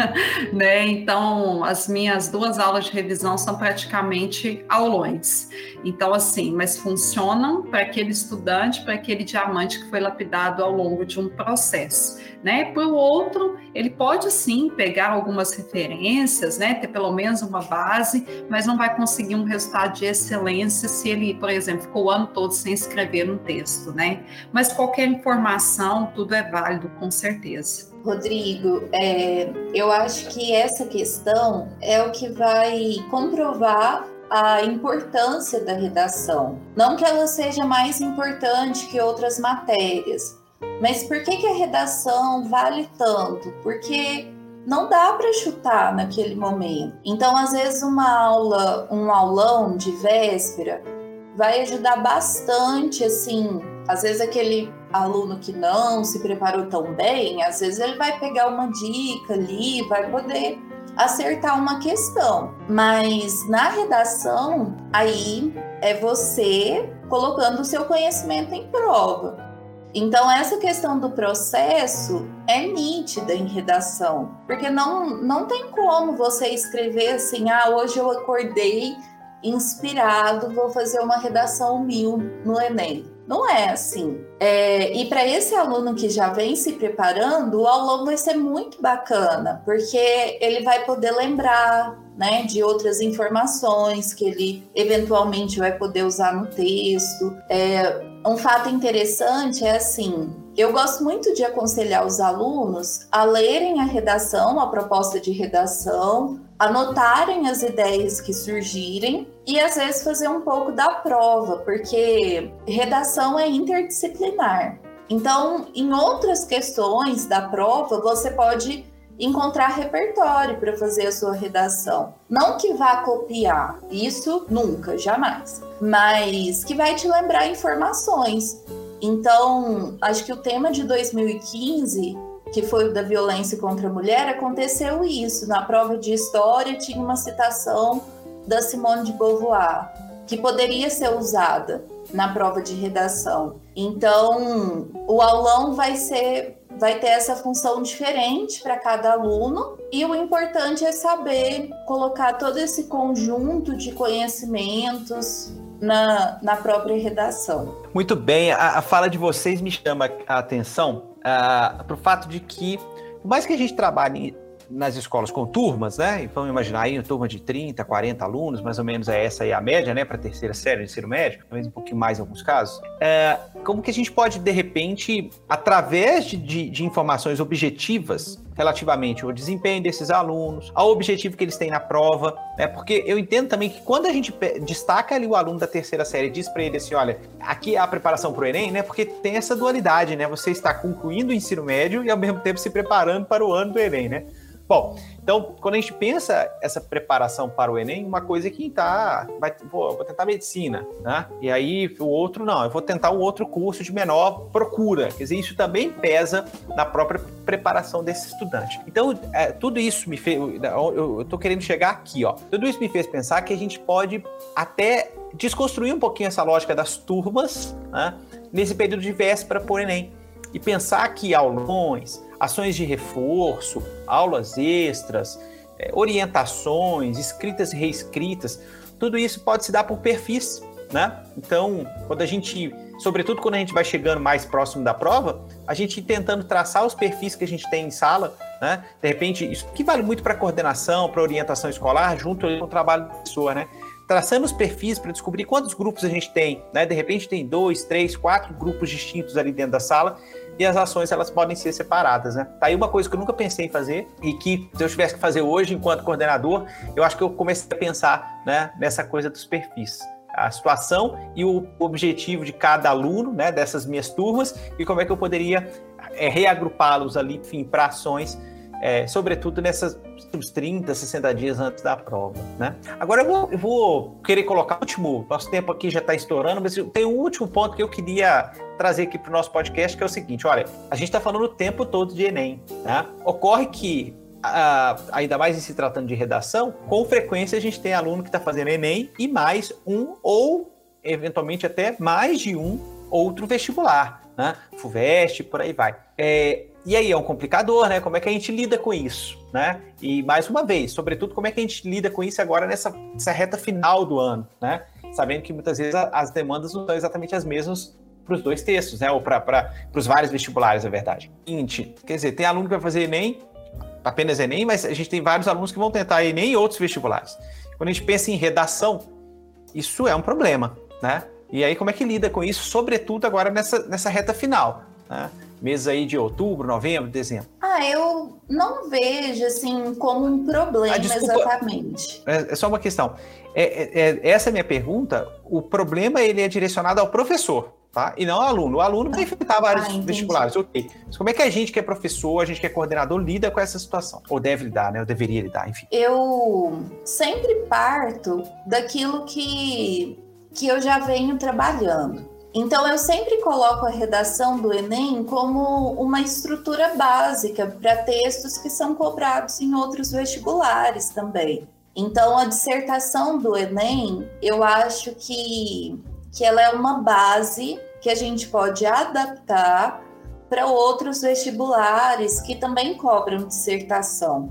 né? Então, as minhas duas aulas de revisão são praticamente aulões. Então, assim, mas funcionam para aquele estudante, para aquele diamante que foi lapidado ao longo de um processo. Né? Para o outro, ele pode sim pegar algumas referências, né? ter pelo menos uma base, mas não vai conseguir um resultado de excelência se ele, por exemplo, ficou o ano todo sem escrever um texto. Né? Mas qualquer informação, tudo é válido, com certeza. Rodrigo, é, eu acho que essa questão é o que vai comprovar a importância da redação. Não que ela seja mais importante que outras matérias, mas por que, que a redação vale tanto? Porque não dá para chutar naquele momento. Então, às vezes, uma aula, um aulão de véspera vai ajudar bastante, assim, às vezes aquele aluno que não se preparou tão bem, às vezes ele vai pegar uma dica ali, vai poder acertar uma questão. Mas na redação, aí é você colocando o seu conhecimento em prova. Então, essa questão do processo é nítida em redação, porque não, não tem como você escrever assim: ah, hoje eu acordei inspirado, vou fazer uma redação mil no Enem. Não é assim. É, e para esse aluno que já vem se preparando, o aulão vai ser muito bacana, porque ele vai poder lembrar né, de outras informações que ele eventualmente vai poder usar no texto. É, um fato interessante é assim: eu gosto muito de aconselhar os alunos a lerem a redação, a proposta de redação, anotarem as ideias que surgirem e às vezes fazer um pouco da prova, porque redação é interdisciplinar. Então, em outras questões da prova, você pode encontrar repertório para fazer a sua redação. Não que vá copiar, isso nunca, jamais, mas que vai te lembrar informações. Então, acho que o tema de 2015 que foi o da violência contra a mulher, aconteceu isso. Na prova de história tinha uma citação da Simone de Beauvoir, que poderia ser usada na prova de redação. Então, o aulão vai ser vai ter essa função diferente para cada aluno e o importante é saber colocar todo esse conjunto de conhecimentos na, na própria redação. Muito bem, a, a fala de vocês me chama a atenção uh, para o fato de que, por mais que a gente trabalhe nas escolas com turmas, né? E vamos imaginar aí uma turma de 30, 40 alunos, mais ou menos é essa aí a média, né? Para terceira série, ensino médio, talvez um pouquinho mais em alguns casos. É, como que a gente pode, de repente, através de, de, de, informações objetivas relativamente ao desempenho desses alunos, ao objetivo que eles têm na prova, né? Porque eu entendo também que quando a gente destaca ali o aluno da terceira série, diz para ele assim, olha, aqui é a preparação para o Enem, né? Porque tem essa dualidade, né? Você está concluindo o ensino médio e ao mesmo tempo se preparando para o ano do Enem, né? Bom, então, quando a gente pensa essa preparação para o Enem, uma coisa é que tá, vai, vou, vou, tentar medicina, né? E aí o outro não, eu vou tentar um outro curso de menor procura. Quer dizer, isso também pesa na própria preparação desse estudante. Então, é, tudo isso me fez, eu, estou querendo chegar aqui, ó. Tudo isso me fez pensar que a gente pode até desconstruir um pouquinho essa lógica das turmas, né? Nesse período de véspera o Enem e pensar que aulões, ações de reforço, aulas extras, é, orientações, escritas e reescritas, tudo isso pode se dar por perfis, né? Então, quando a gente, sobretudo quando a gente vai chegando mais próximo da prova, a gente tentando traçar os perfis que a gente tem em sala, né? De repente, isso que vale muito para coordenação, para orientação escolar, junto com o trabalho da pessoa, né? Traçando os perfis para descobrir quantos grupos a gente tem, né? De repente tem dois, três, quatro grupos distintos ali dentro da sala e as ações elas podem ser separadas, né? Tá aí uma coisa que eu nunca pensei em fazer e que se eu tivesse que fazer hoje enquanto coordenador, eu acho que eu comecei a pensar, né, nessa coisa dos perfis a situação e o objetivo de cada aluno, né, dessas minhas turmas, e como é que eu poderia é, reagrupá-los ali, enfim, para ações é, sobretudo nesses 30, 60 dias antes da prova, né? Agora eu vou, eu vou querer colocar o último, nosso tempo aqui já está estourando, mas tem um último ponto que eu queria trazer aqui para o nosso podcast, que é o seguinte, olha, a gente está falando o tempo todo de Enem, né? Ocorre que ainda mais em se tratando de redação, com frequência a gente tem aluno que está fazendo Enem e mais um ou eventualmente até mais de um outro vestibular, né? FUVEST, por aí vai. É, e aí é um complicador, né? Como é que a gente lida com isso, né? E mais uma vez, sobretudo, como é que a gente lida com isso agora nessa, nessa reta final do ano, né? Sabendo que muitas vezes as demandas não são exatamente as mesmas para os dois textos, né? Ou para os vários vestibulares, é verdade. Seguinte, quer dizer, tem aluno que vai fazer Enem, apenas Enem, mas a gente tem vários alunos que vão tentar Enem e outros vestibulares. Quando a gente pensa em redação, isso é um problema, né? E aí, como é que lida com isso, sobretudo agora nessa, nessa reta final, né? Meses aí de outubro, novembro, dezembro? Ah, eu não vejo assim como um problema ah, desculpa, exatamente. É, é, só uma questão. É, é, é, essa é a minha pergunta. O problema ele é direcionado ao professor, tá? E não ao aluno. O aluno vai enfrentar vários ah, vestibulares, ok. Mas como é que a gente que é professor, a gente que é coordenador, lida com essa situação? Ou deve lidar, né? Ou deveria lidar, enfim. Eu sempre parto daquilo que, que eu já venho trabalhando. Então, eu sempre coloco a redação do Enem como uma estrutura básica para textos que são cobrados em outros vestibulares também. Então, a dissertação do Enem, eu acho que, que ela é uma base que a gente pode adaptar para outros vestibulares que também cobram dissertação.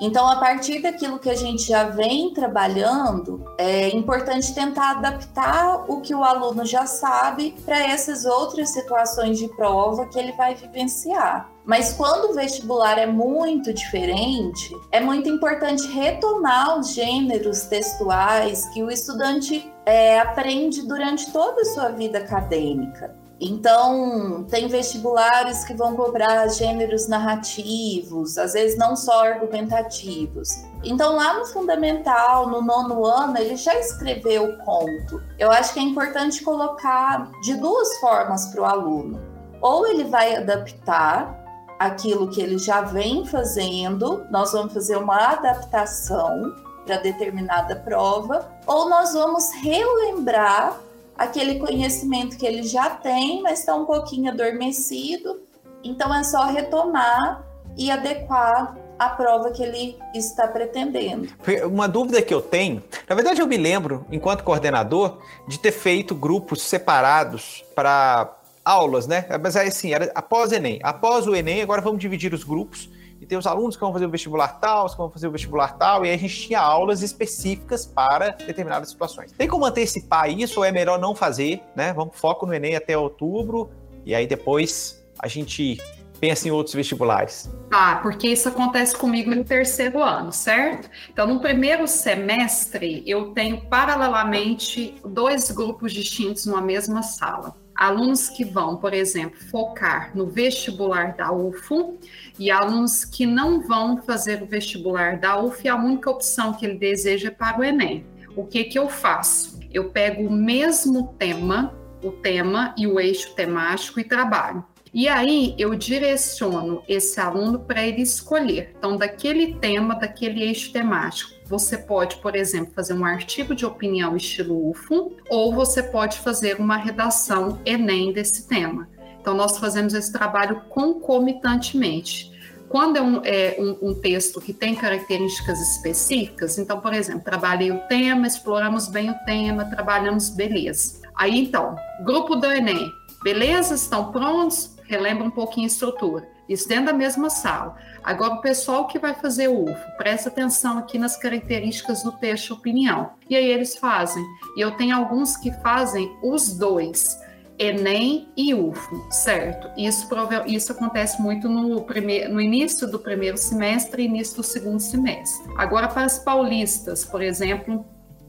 Então, a partir daquilo que a gente já vem trabalhando, é importante tentar adaptar o que o aluno já sabe para essas outras situações de prova que ele vai vivenciar. Mas quando o vestibular é muito diferente, é muito importante retomar os gêneros textuais que o estudante é, aprende durante toda a sua vida acadêmica. Então, tem vestibulares que vão cobrar gêneros narrativos, às vezes não só argumentativos. Então, lá no fundamental, no nono ano, ele já escreveu o conto. Eu acho que é importante colocar de duas formas para o aluno. Ou ele vai adaptar aquilo que ele já vem fazendo, nós vamos fazer uma adaptação para determinada prova, ou nós vamos relembrar aquele conhecimento que ele já tem, mas está um pouquinho adormecido. Então é só retomar e adequar a prova que ele está pretendendo. Uma dúvida que eu tenho, na verdade eu me lembro, enquanto coordenador, de ter feito grupos separados para aulas, né? Mas assim, era após o Enem. Após o Enem, agora vamos dividir os grupos tem os alunos que vão fazer o vestibular tal, os que vão fazer o vestibular tal, e a gente tinha aulas específicas para determinadas situações. Tem como antecipar isso ou é melhor não fazer, né? Vamos foco no Enem até outubro e aí depois a gente pensa em outros vestibulares? Ah, porque isso acontece comigo no terceiro ano, certo? Então, no primeiro semestre, eu tenho paralelamente dois grupos distintos numa mesma sala alunos que vão, por exemplo, focar no vestibular da UFO e alunos que não vão fazer o vestibular da UF, a única opção que ele deseja é para o Enem. O que que eu faço? Eu pego o mesmo tema, o tema e o eixo temático e trabalho. E aí eu direciono esse aluno para ele escolher. Então, daquele tema, daquele eixo temático, você pode, por exemplo, fazer um artigo de opinião estilo UFO, ou você pode fazer uma redação Enem desse tema. Então, nós fazemos esse trabalho concomitantemente. Quando é, um, é um, um, texto que tem características específicas, então, por exemplo, trabalhei o tema, exploramos bem o tema, trabalhamos beleza. Aí, então, grupo do Enem, beleza? Estão prontos? relembra um pouquinho a estrutura. Isso dentro da mesma sala. Agora, o pessoal que vai fazer o UFO, presta atenção aqui nas características do texto opinião. E aí eles fazem. E eu tenho alguns que fazem os dois. Enem e UFO, certo? Isso, isso acontece muito no, no início do primeiro semestre e início do segundo semestre. Agora, para as paulistas, por exemplo,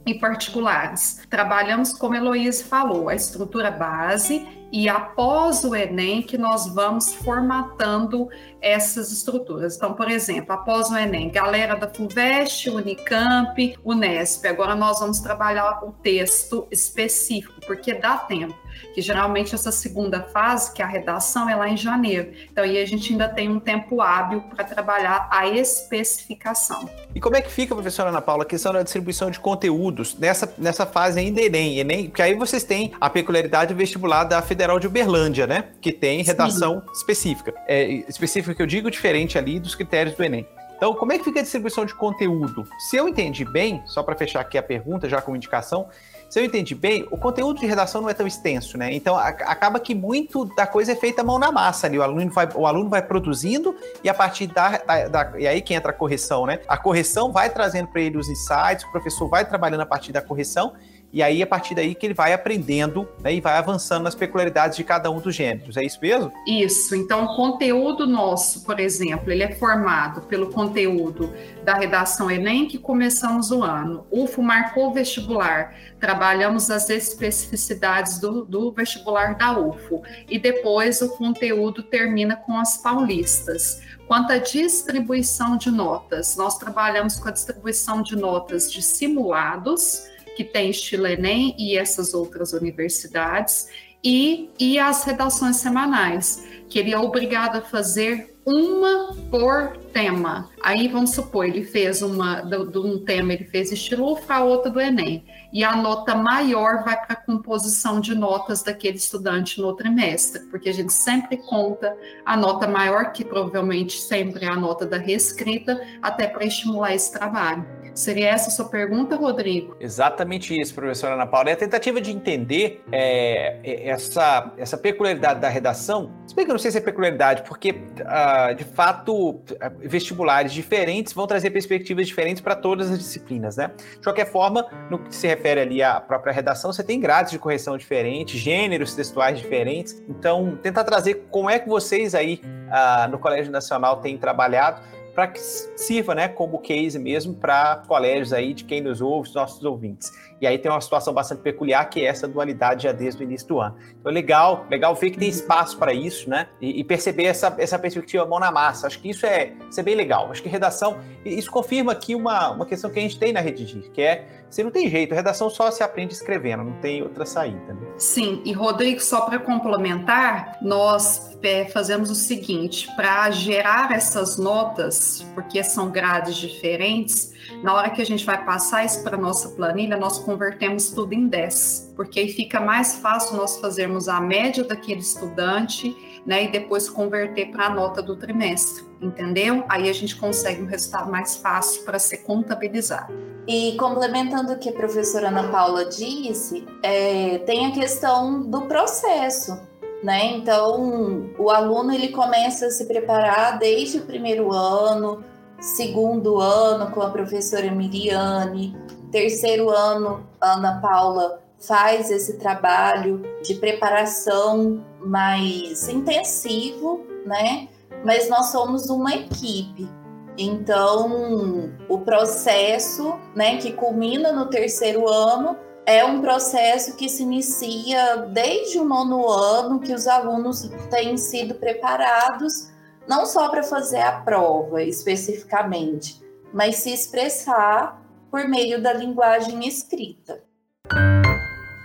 e particulares. Trabalhamos, como a Heloísa falou, a estrutura base e após o Enem que nós vamos formatando essas estruturas. Então, por exemplo, após o Enem, galera da FUVEST, Unicamp, Unesp, agora nós vamos trabalhar o texto específico, porque dá tempo que geralmente essa segunda fase, que é a redação, é lá em janeiro. Então, aí a gente ainda tem um tempo hábil para trabalhar a especificação. E como é que fica, professora Ana Paula, a questão da distribuição de conteúdos nessa, nessa fase ainda Enem? Enem porque aí vocês têm a peculiaridade vestibular da Federal de Uberlândia, né? Que tem redação Sim. específica. É, específica que eu digo, diferente ali dos critérios do Enem. Então, como é que fica a distribuição de conteúdo? Se eu entendi bem, só para fechar aqui a pergunta, já com indicação, se eu entendi bem, o conteúdo de redação não é tão extenso, né? Então a, acaba que muito da coisa é feita mão na massa ali. O aluno vai, o aluno vai produzindo e a partir da, da, da E aí que entra a correção, né? A correção vai trazendo para ele os insights, o professor vai trabalhando a partir da correção e aí, a partir daí, que ele vai aprendendo né, e vai avançando nas peculiaridades de cada um dos gêneros. É isso mesmo? Isso. Então, o conteúdo nosso, por exemplo, ele é formado pelo conteúdo da redação Enem, que começamos o ano. UFO marcou o vestibular. Trabalhamos as especificidades do, do vestibular da UFO. E depois o conteúdo termina com as paulistas. Quanto à distribuição de notas, nós trabalhamos com a distribuição de notas de simulados que tem estilo Enem e essas outras universidades, e, e as redações semanais, que ele é obrigado a fazer uma por tema. Aí vamos supor, ele fez uma de um tema, ele fez estilo a outra do Enem. E a nota maior vai para a composição de notas daquele estudante no trimestre, porque a gente sempre conta a nota maior, que provavelmente sempre é a nota da reescrita, até para estimular esse trabalho. Seria essa a sua pergunta, Rodrigo? Exatamente isso, professora Ana Paula. É a tentativa de entender é, é, essa, essa peculiaridade da redação, se bem que eu não sei se é peculiaridade, porque, uh, de fato, vestibulares diferentes vão trazer perspectivas diferentes para todas as disciplinas, né? De qualquer forma, no que se refere ali à própria redação, você tem grades de correção diferentes, gêneros textuais diferentes. Então, tentar trazer como é que vocês aí uh, no Colégio Nacional têm trabalhado para que sirva né, como case mesmo para colégios aí de quem nos ouve, os nossos ouvintes. E aí tem uma situação bastante peculiar que é essa dualidade já desde o início do ano. Então é legal, legal ver que tem espaço para isso, né? E, e, perceber essa, essa perspectiva mão na massa. Acho que isso é, isso é bem legal. Acho que redação, isso confirma aqui uma, uma questão que a gente tem na Redigir, que é, você não tem jeito, redação só se aprende escrevendo, não tem outra saída. Né? Sim, e Rodrigo, só para complementar, nós é, fazemos o seguinte: para gerar essas notas, porque são grades diferentes, na hora que a gente vai passar isso para nossa planilha, nós convertemos tudo em 10, porque aí fica mais fácil nós fazermos a média daquele estudante, né, e depois converter para a nota do trimestre, entendeu? Aí a gente consegue um resultado mais fácil para ser contabilizado. E complementando o que a professora Ana Paula disse, é, tem a questão do processo né? Então, o aluno ele começa a se preparar desde o primeiro ano, segundo ano com a professora Miriane, terceiro ano Ana Paula faz esse trabalho de preparação mais intensivo, né? Mas nós somos uma equipe. Então, o processo, né, que culmina no terceiro ano, é um processo que se inicia desde o nono ano, que os alunos têm sido preparados não só para fazer a prova especificamente, mas se expressar por meio da linguagem escrita.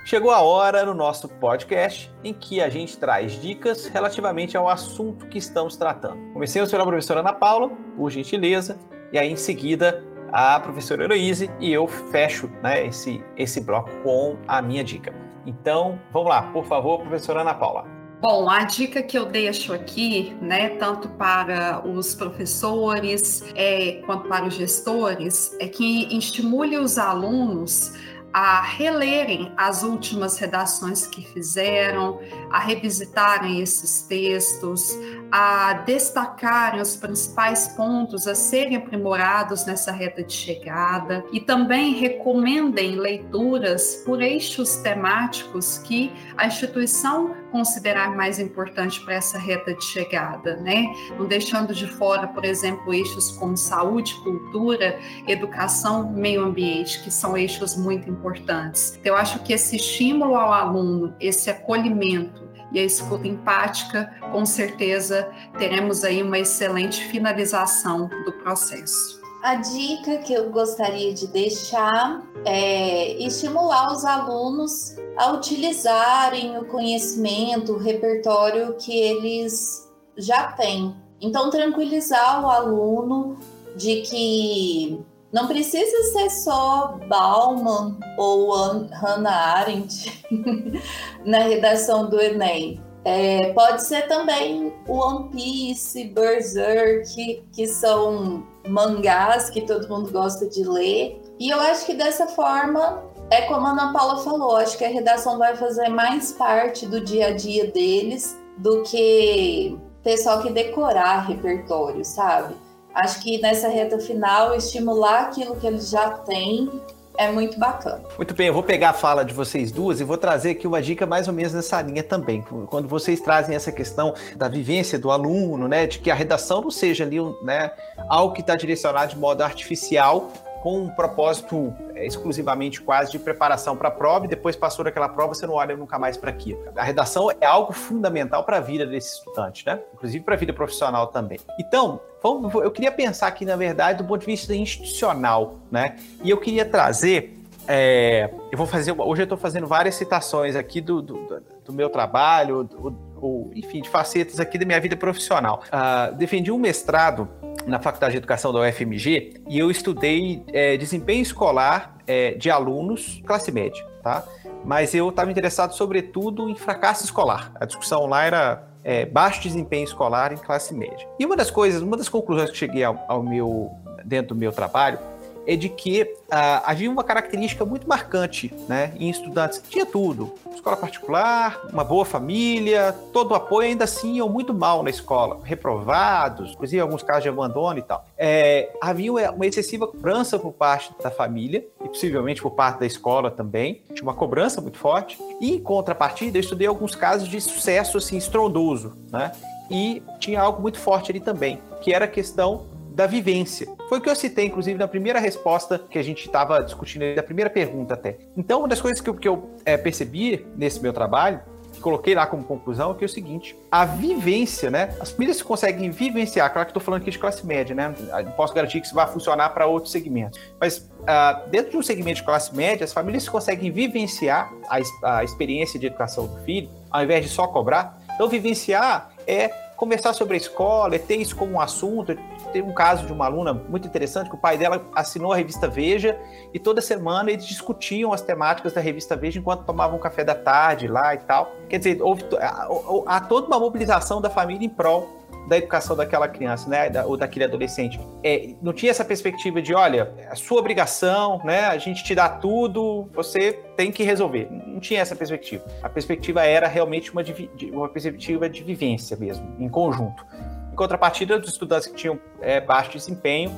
Chegou a hora no nosso podcast em que a gente traz dicas relativamente ao assunto que estamos tratando. Comecemos pela professora Ana Paula, por gentileza, e aí em seguida a professora Heloíse e eu fecho né, esse, esse bloco com a minha dica. Então, vamos lá, por favor, professora Ana Paula. Bom, a dica que eu deixo aqui, né, tanto para os professores é, quanto para os gestores, é que estimule os alunos a relerem as últimas redações que fizeram, a revisitarem esses textos, a destacarem os principais pontos a serem aprimorados nessa reta de chegada e também recomendem leituras por eixos temáticos que a instituição considerar mais importante para essa reta de chegada, né? Não deixando de fora, por exemplo, eixos como saúde, cultura, educação, meio ambiente, que são eixos muito importantes. Então, eu acho que esse estímulo ao aluno, esse acolhimento e a escuta empática, com certeza teremos aí uma excelente finalização do processo. A dica que eu gostaria de deixar é estimular os alunos a utilizarem o conhecimento, o repertório que eles já têm. Então, tranquilizar o aluno de que não precisa ser só Bauman ou Hannah Arendt na redação do Enem. É, pode ser também One Piece, Berserk, que são mangás que todo mundo gosta de ler. E eu acho que dessa forma, é como a Ana Paula falou, acho que a redação vai fazer mais parte do dia a dia deles do que pessoal que decorar repertório, sabe? Acho que nessa reta final, estimular aquilo que eles já têm é muito bacana. Muito bem, eu vou pegar a fala de vocês duas e vou trazer aqui uma dica mais ou menos nessa linha também. Quando vocês trazem essa questão da vivência do aluno, né, de que a redação não seja ali, né, algo que está direcionado de modo artificial com um propósito é, exclusivamente quase de preparação para a prova e depois passou daquela prova, você não olha nunca mais para aquilo. A redação é algo fundamental para a vida desse estudante, né? Inclusive para a vida profissional também. Então, eu queria pensar aqui, na verdade, do ponto de vista institucional, né? E eu queria trazer. É, eu vou fazer. Hoje eu estou fazendo várias citações aqui do, do, do meu trabalho, do, enfim, de facetas aqui da minha vida profissional. Uh, defendi um mestrado na Faculdade de Educação da UFMG e eu estudei é, desempenho escolar é, de alunos classe média, tá? Mas eu estava interessado sobretudo em fracasso escolar. A discussão lá era é, baixo desempenho escolar em classe média. E uma das coisas, uma das conclusões que cheguei ao, ao meu dentro do meu trabalho é de que ah, havia uma característica muito marcante né, em estudantes que tinha tudo. Escola particular, uma boa família, todo o apoio, ainda assim iam muito mal na escola, reprovados, inclusive alguns casos de abandono e tal. É, havia uma excessiva cobrança por parte da família e possivelmente por parte da escola também. Tinha uma cobrança muito forte. E em contrapartida, eu estudei alguns casos de sucesso assim, estrondoso, né? E tinha algo muito forte ali também, que era a questão da vivência. Foi o que eu citei, inclusive, na primeira resposta que a gente estava discutindo, da primeira pergunta até. Então, uma das coisas que eu, que eu é, percebi nesse meu trabalho, que coloquei lá como conclusão, é que é o seguinte: a vivência, né? As famílias conseguem vivenciar, claro que estou falando aqui de classe média, né? Não posso garantir que isso vai funcionar para outros segmentos. Mas uh, dentro de um segmento de classe média, as famílias conseguem vivenciar a, a experiência de educação do filho, ao invés de só cobrar. Então, vivenciar é conversar sobre a escola, é ter isso como um assunto, teve um caso de uma aluna muito interessante que o pai dela assinou a revista Veja e toda semana eles discutiam as temáticas da revista Veja enquanto tomavam café da tarde lá e tal. Quer dizer, houve, há toda uma mobilização da família em prol da educação daquela criança, né, ou daquele adolescente. É, não tinha essa perspectiva de, olha, é a sua obrigação, né, a gente te dá tudo, você tem que resolver. Não tinha essa perspectiva. A perspectiva era realmente uma, uma perspectiva de vivência mesmo, em conjunto. Em contrapartida, dos estudantes que tinham é, baixo desempenho,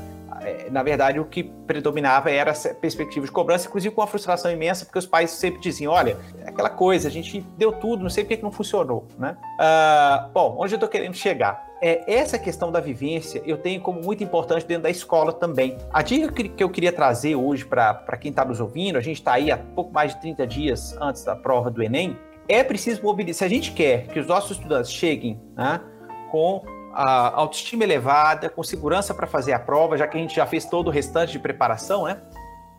na verdade, o que predominava era essa perspectiva de cobrança, inclusive com uma frustração imensa, porque os pais sempre diziam: olha, é aquela coisa, a gente deu tudo, não sei por que não funcionou. Né? Uh, bom, onde eu estou querendo chegar? É, essa questão da vivência eu tenho como muito importante dentro da escola também. A dica que eu queria trazer hoje para quem está nos ouvindo, a gente está aí há pouco mais de 30 dias antes da prova do Enem, é preciso mobilizar. Se a gente quer que os nossos estudantes cheguem né, com a autoestima elevada, com segurança para fazer a prova, já que a gente já fez todo o restante de preparação, né?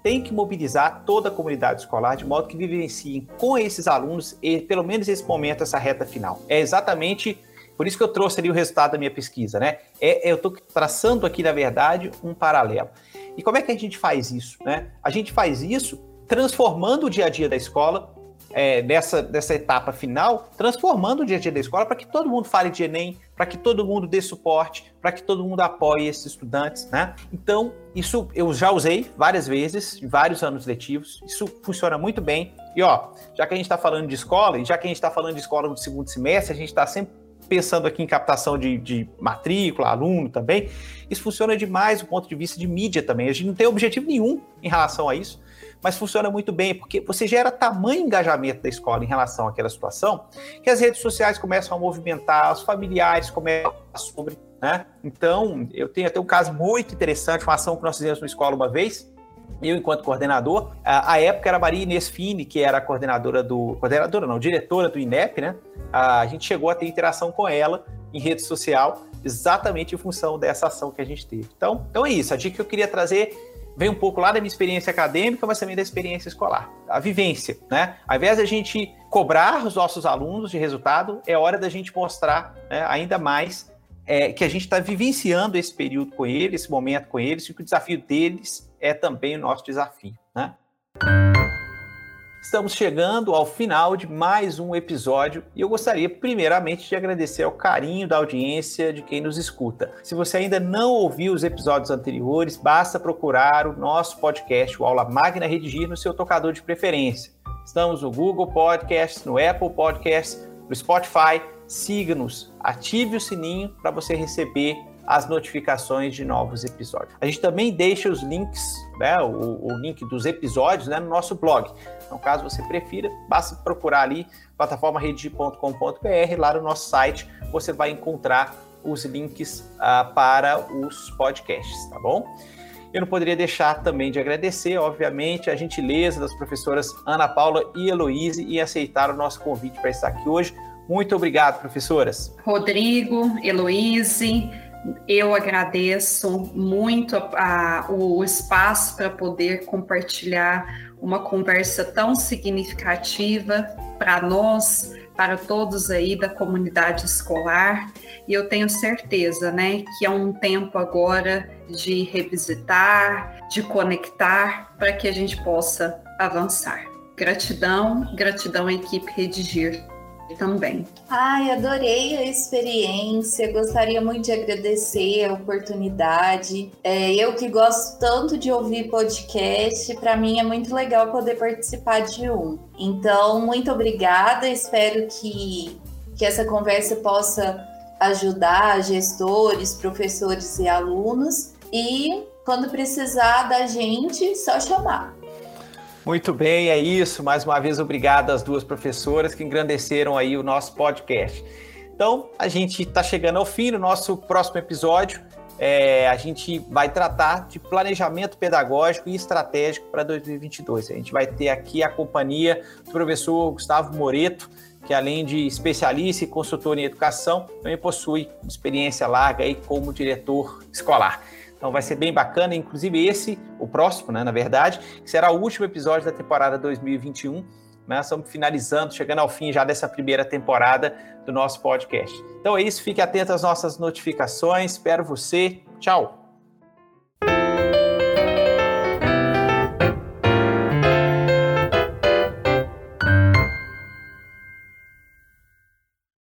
Tem que mobilizar toda a comunidade escolar de modo que vivenciem com esses alunos, e, pelo menos esse momento, essa reta final. É exatamente por isso que eu trouxe ali o resultado da minha pesquisa, né? É, eu estou traçando aqui, na verdade, um paralelo. E como é que a gente faz isso? Né? A gente faz isso transformando o dia a dia da escola é, nessa, nessa etapa final, transformando o dia a dia da escola para que todo mundo fale de Enem, para que todo mundo dê suporte, para que todo mundo apoie esses estudantes, né? Então, isso eu já usei várias vezes, em vários anos letivos, isso funciona muito bem. E ó, já que a gente está falando de escola, e já que a gente está falando de escola no segundo semestre, a gente está sempre pensando aqui em captação de, de, matrícula, aluno também, isso funciona demais do ponto de vista de mídia também. A gente não tem objetivo nenhum em relação a isso mas funciona muito bem, porque você gera tamanho engajamento da escola em relação àquela situação, que as redes sociais começam a movimentar, os familiares começam a sobre, né? Então, eu tenho até um caso muito interessante, uma ação que nós fizemos na escola uma vez, eu enquanto coordenador, a, a época era a Maria Inês Fini, que era a coordenadora do, coordenadora não, diretora do INEP, né? A, a gente chegou a ter interação com ela em rede social, exatamente em função dessa ação que a gente teve. Então, então é isso, a dica que eu queria trazer vem um pouco lá da minha experiência acadêmica, mas também da experiência escolar. A vivência, né? Ao invés da gente cobrar os nossos alunos de resultado, é hora da gente mostrar né, ainda mais é, que a gente está vivenciando esse período com eles, esse momento com eles, e que o desafio deles é também o nosso desafio, né? Estamos chegando ao final de mais um episódio e eu gostaria, primeiramente, de agradecer ao carinho da audiência de quem nos escuta. Se você ainda não ouviu os episódios anteriores, basta procurar o nosso podcast, o Aula Magna Redigir, no seu tocador de preferência. Estamos no Google Podcasts, no Apple Podcasts, no Spotify. Siga-nos, ative o sininho para você receber as notificações de novos episódios. A gente também deixa os links, né, o, o link dos episódios né, no nosso blog. Então, caso você prefira, basta procurar ali plataformaredigir.com.br, lá no nosso site você vai encontrar os links uh, para os podcasts, tá bom? Eu não poderia deixar também de agradecer, obviamente, a gentileza das professoras Ana Paula e Heloíse em aceitar o nosso convite para estar aqui hoje. Muito obrigado, professoras. Rodrigo, Heloíse, eu agradeço muito a, a, o espaço para poder compartilhar uma conversa tão significativa para nós, para todos aí da comunidade escolar e eu tenho certeza, né, que é um tempo agora de revisitar, de conectar para que a gente possa avançar. Gratidão, gratidão à equipe Redigir também. Ai, adorei a experiência, gostaria muito de agradecer a oportunidade. É, eu que gosto tanto de ouvir podcast, para mim é muito legal poder participar de um. Então, muito obrigada, espero que, que essa conversa possa ajudar gestores, professores e alunos. E quando precisar da gente, só chamar. Muito bem, é isso. Mais uma vez, obrigado às duas professoras que engrandeceram aí o nosso podcast. Então, a gente está chegando ao fim do nosso próximo episódio. É, a gente vai tratar de planejamento pedagógico e estratégico para 2022. A gente vai ter aqui a companhia do professor Gustavo Moreto, que além de especialista e consultor em educação, também possui experiência larga aí como diretor escolar. Então vai ser bem bacana, inclusive esse, o próximo, né, na verdade, será o último episódio da temporada 2021. Né? Estamos finalizando, chegando ao fim já dessa primeira temporada do nosso podcast. Então é isso, fique atento às nossas notificações. Espero você. Tchau!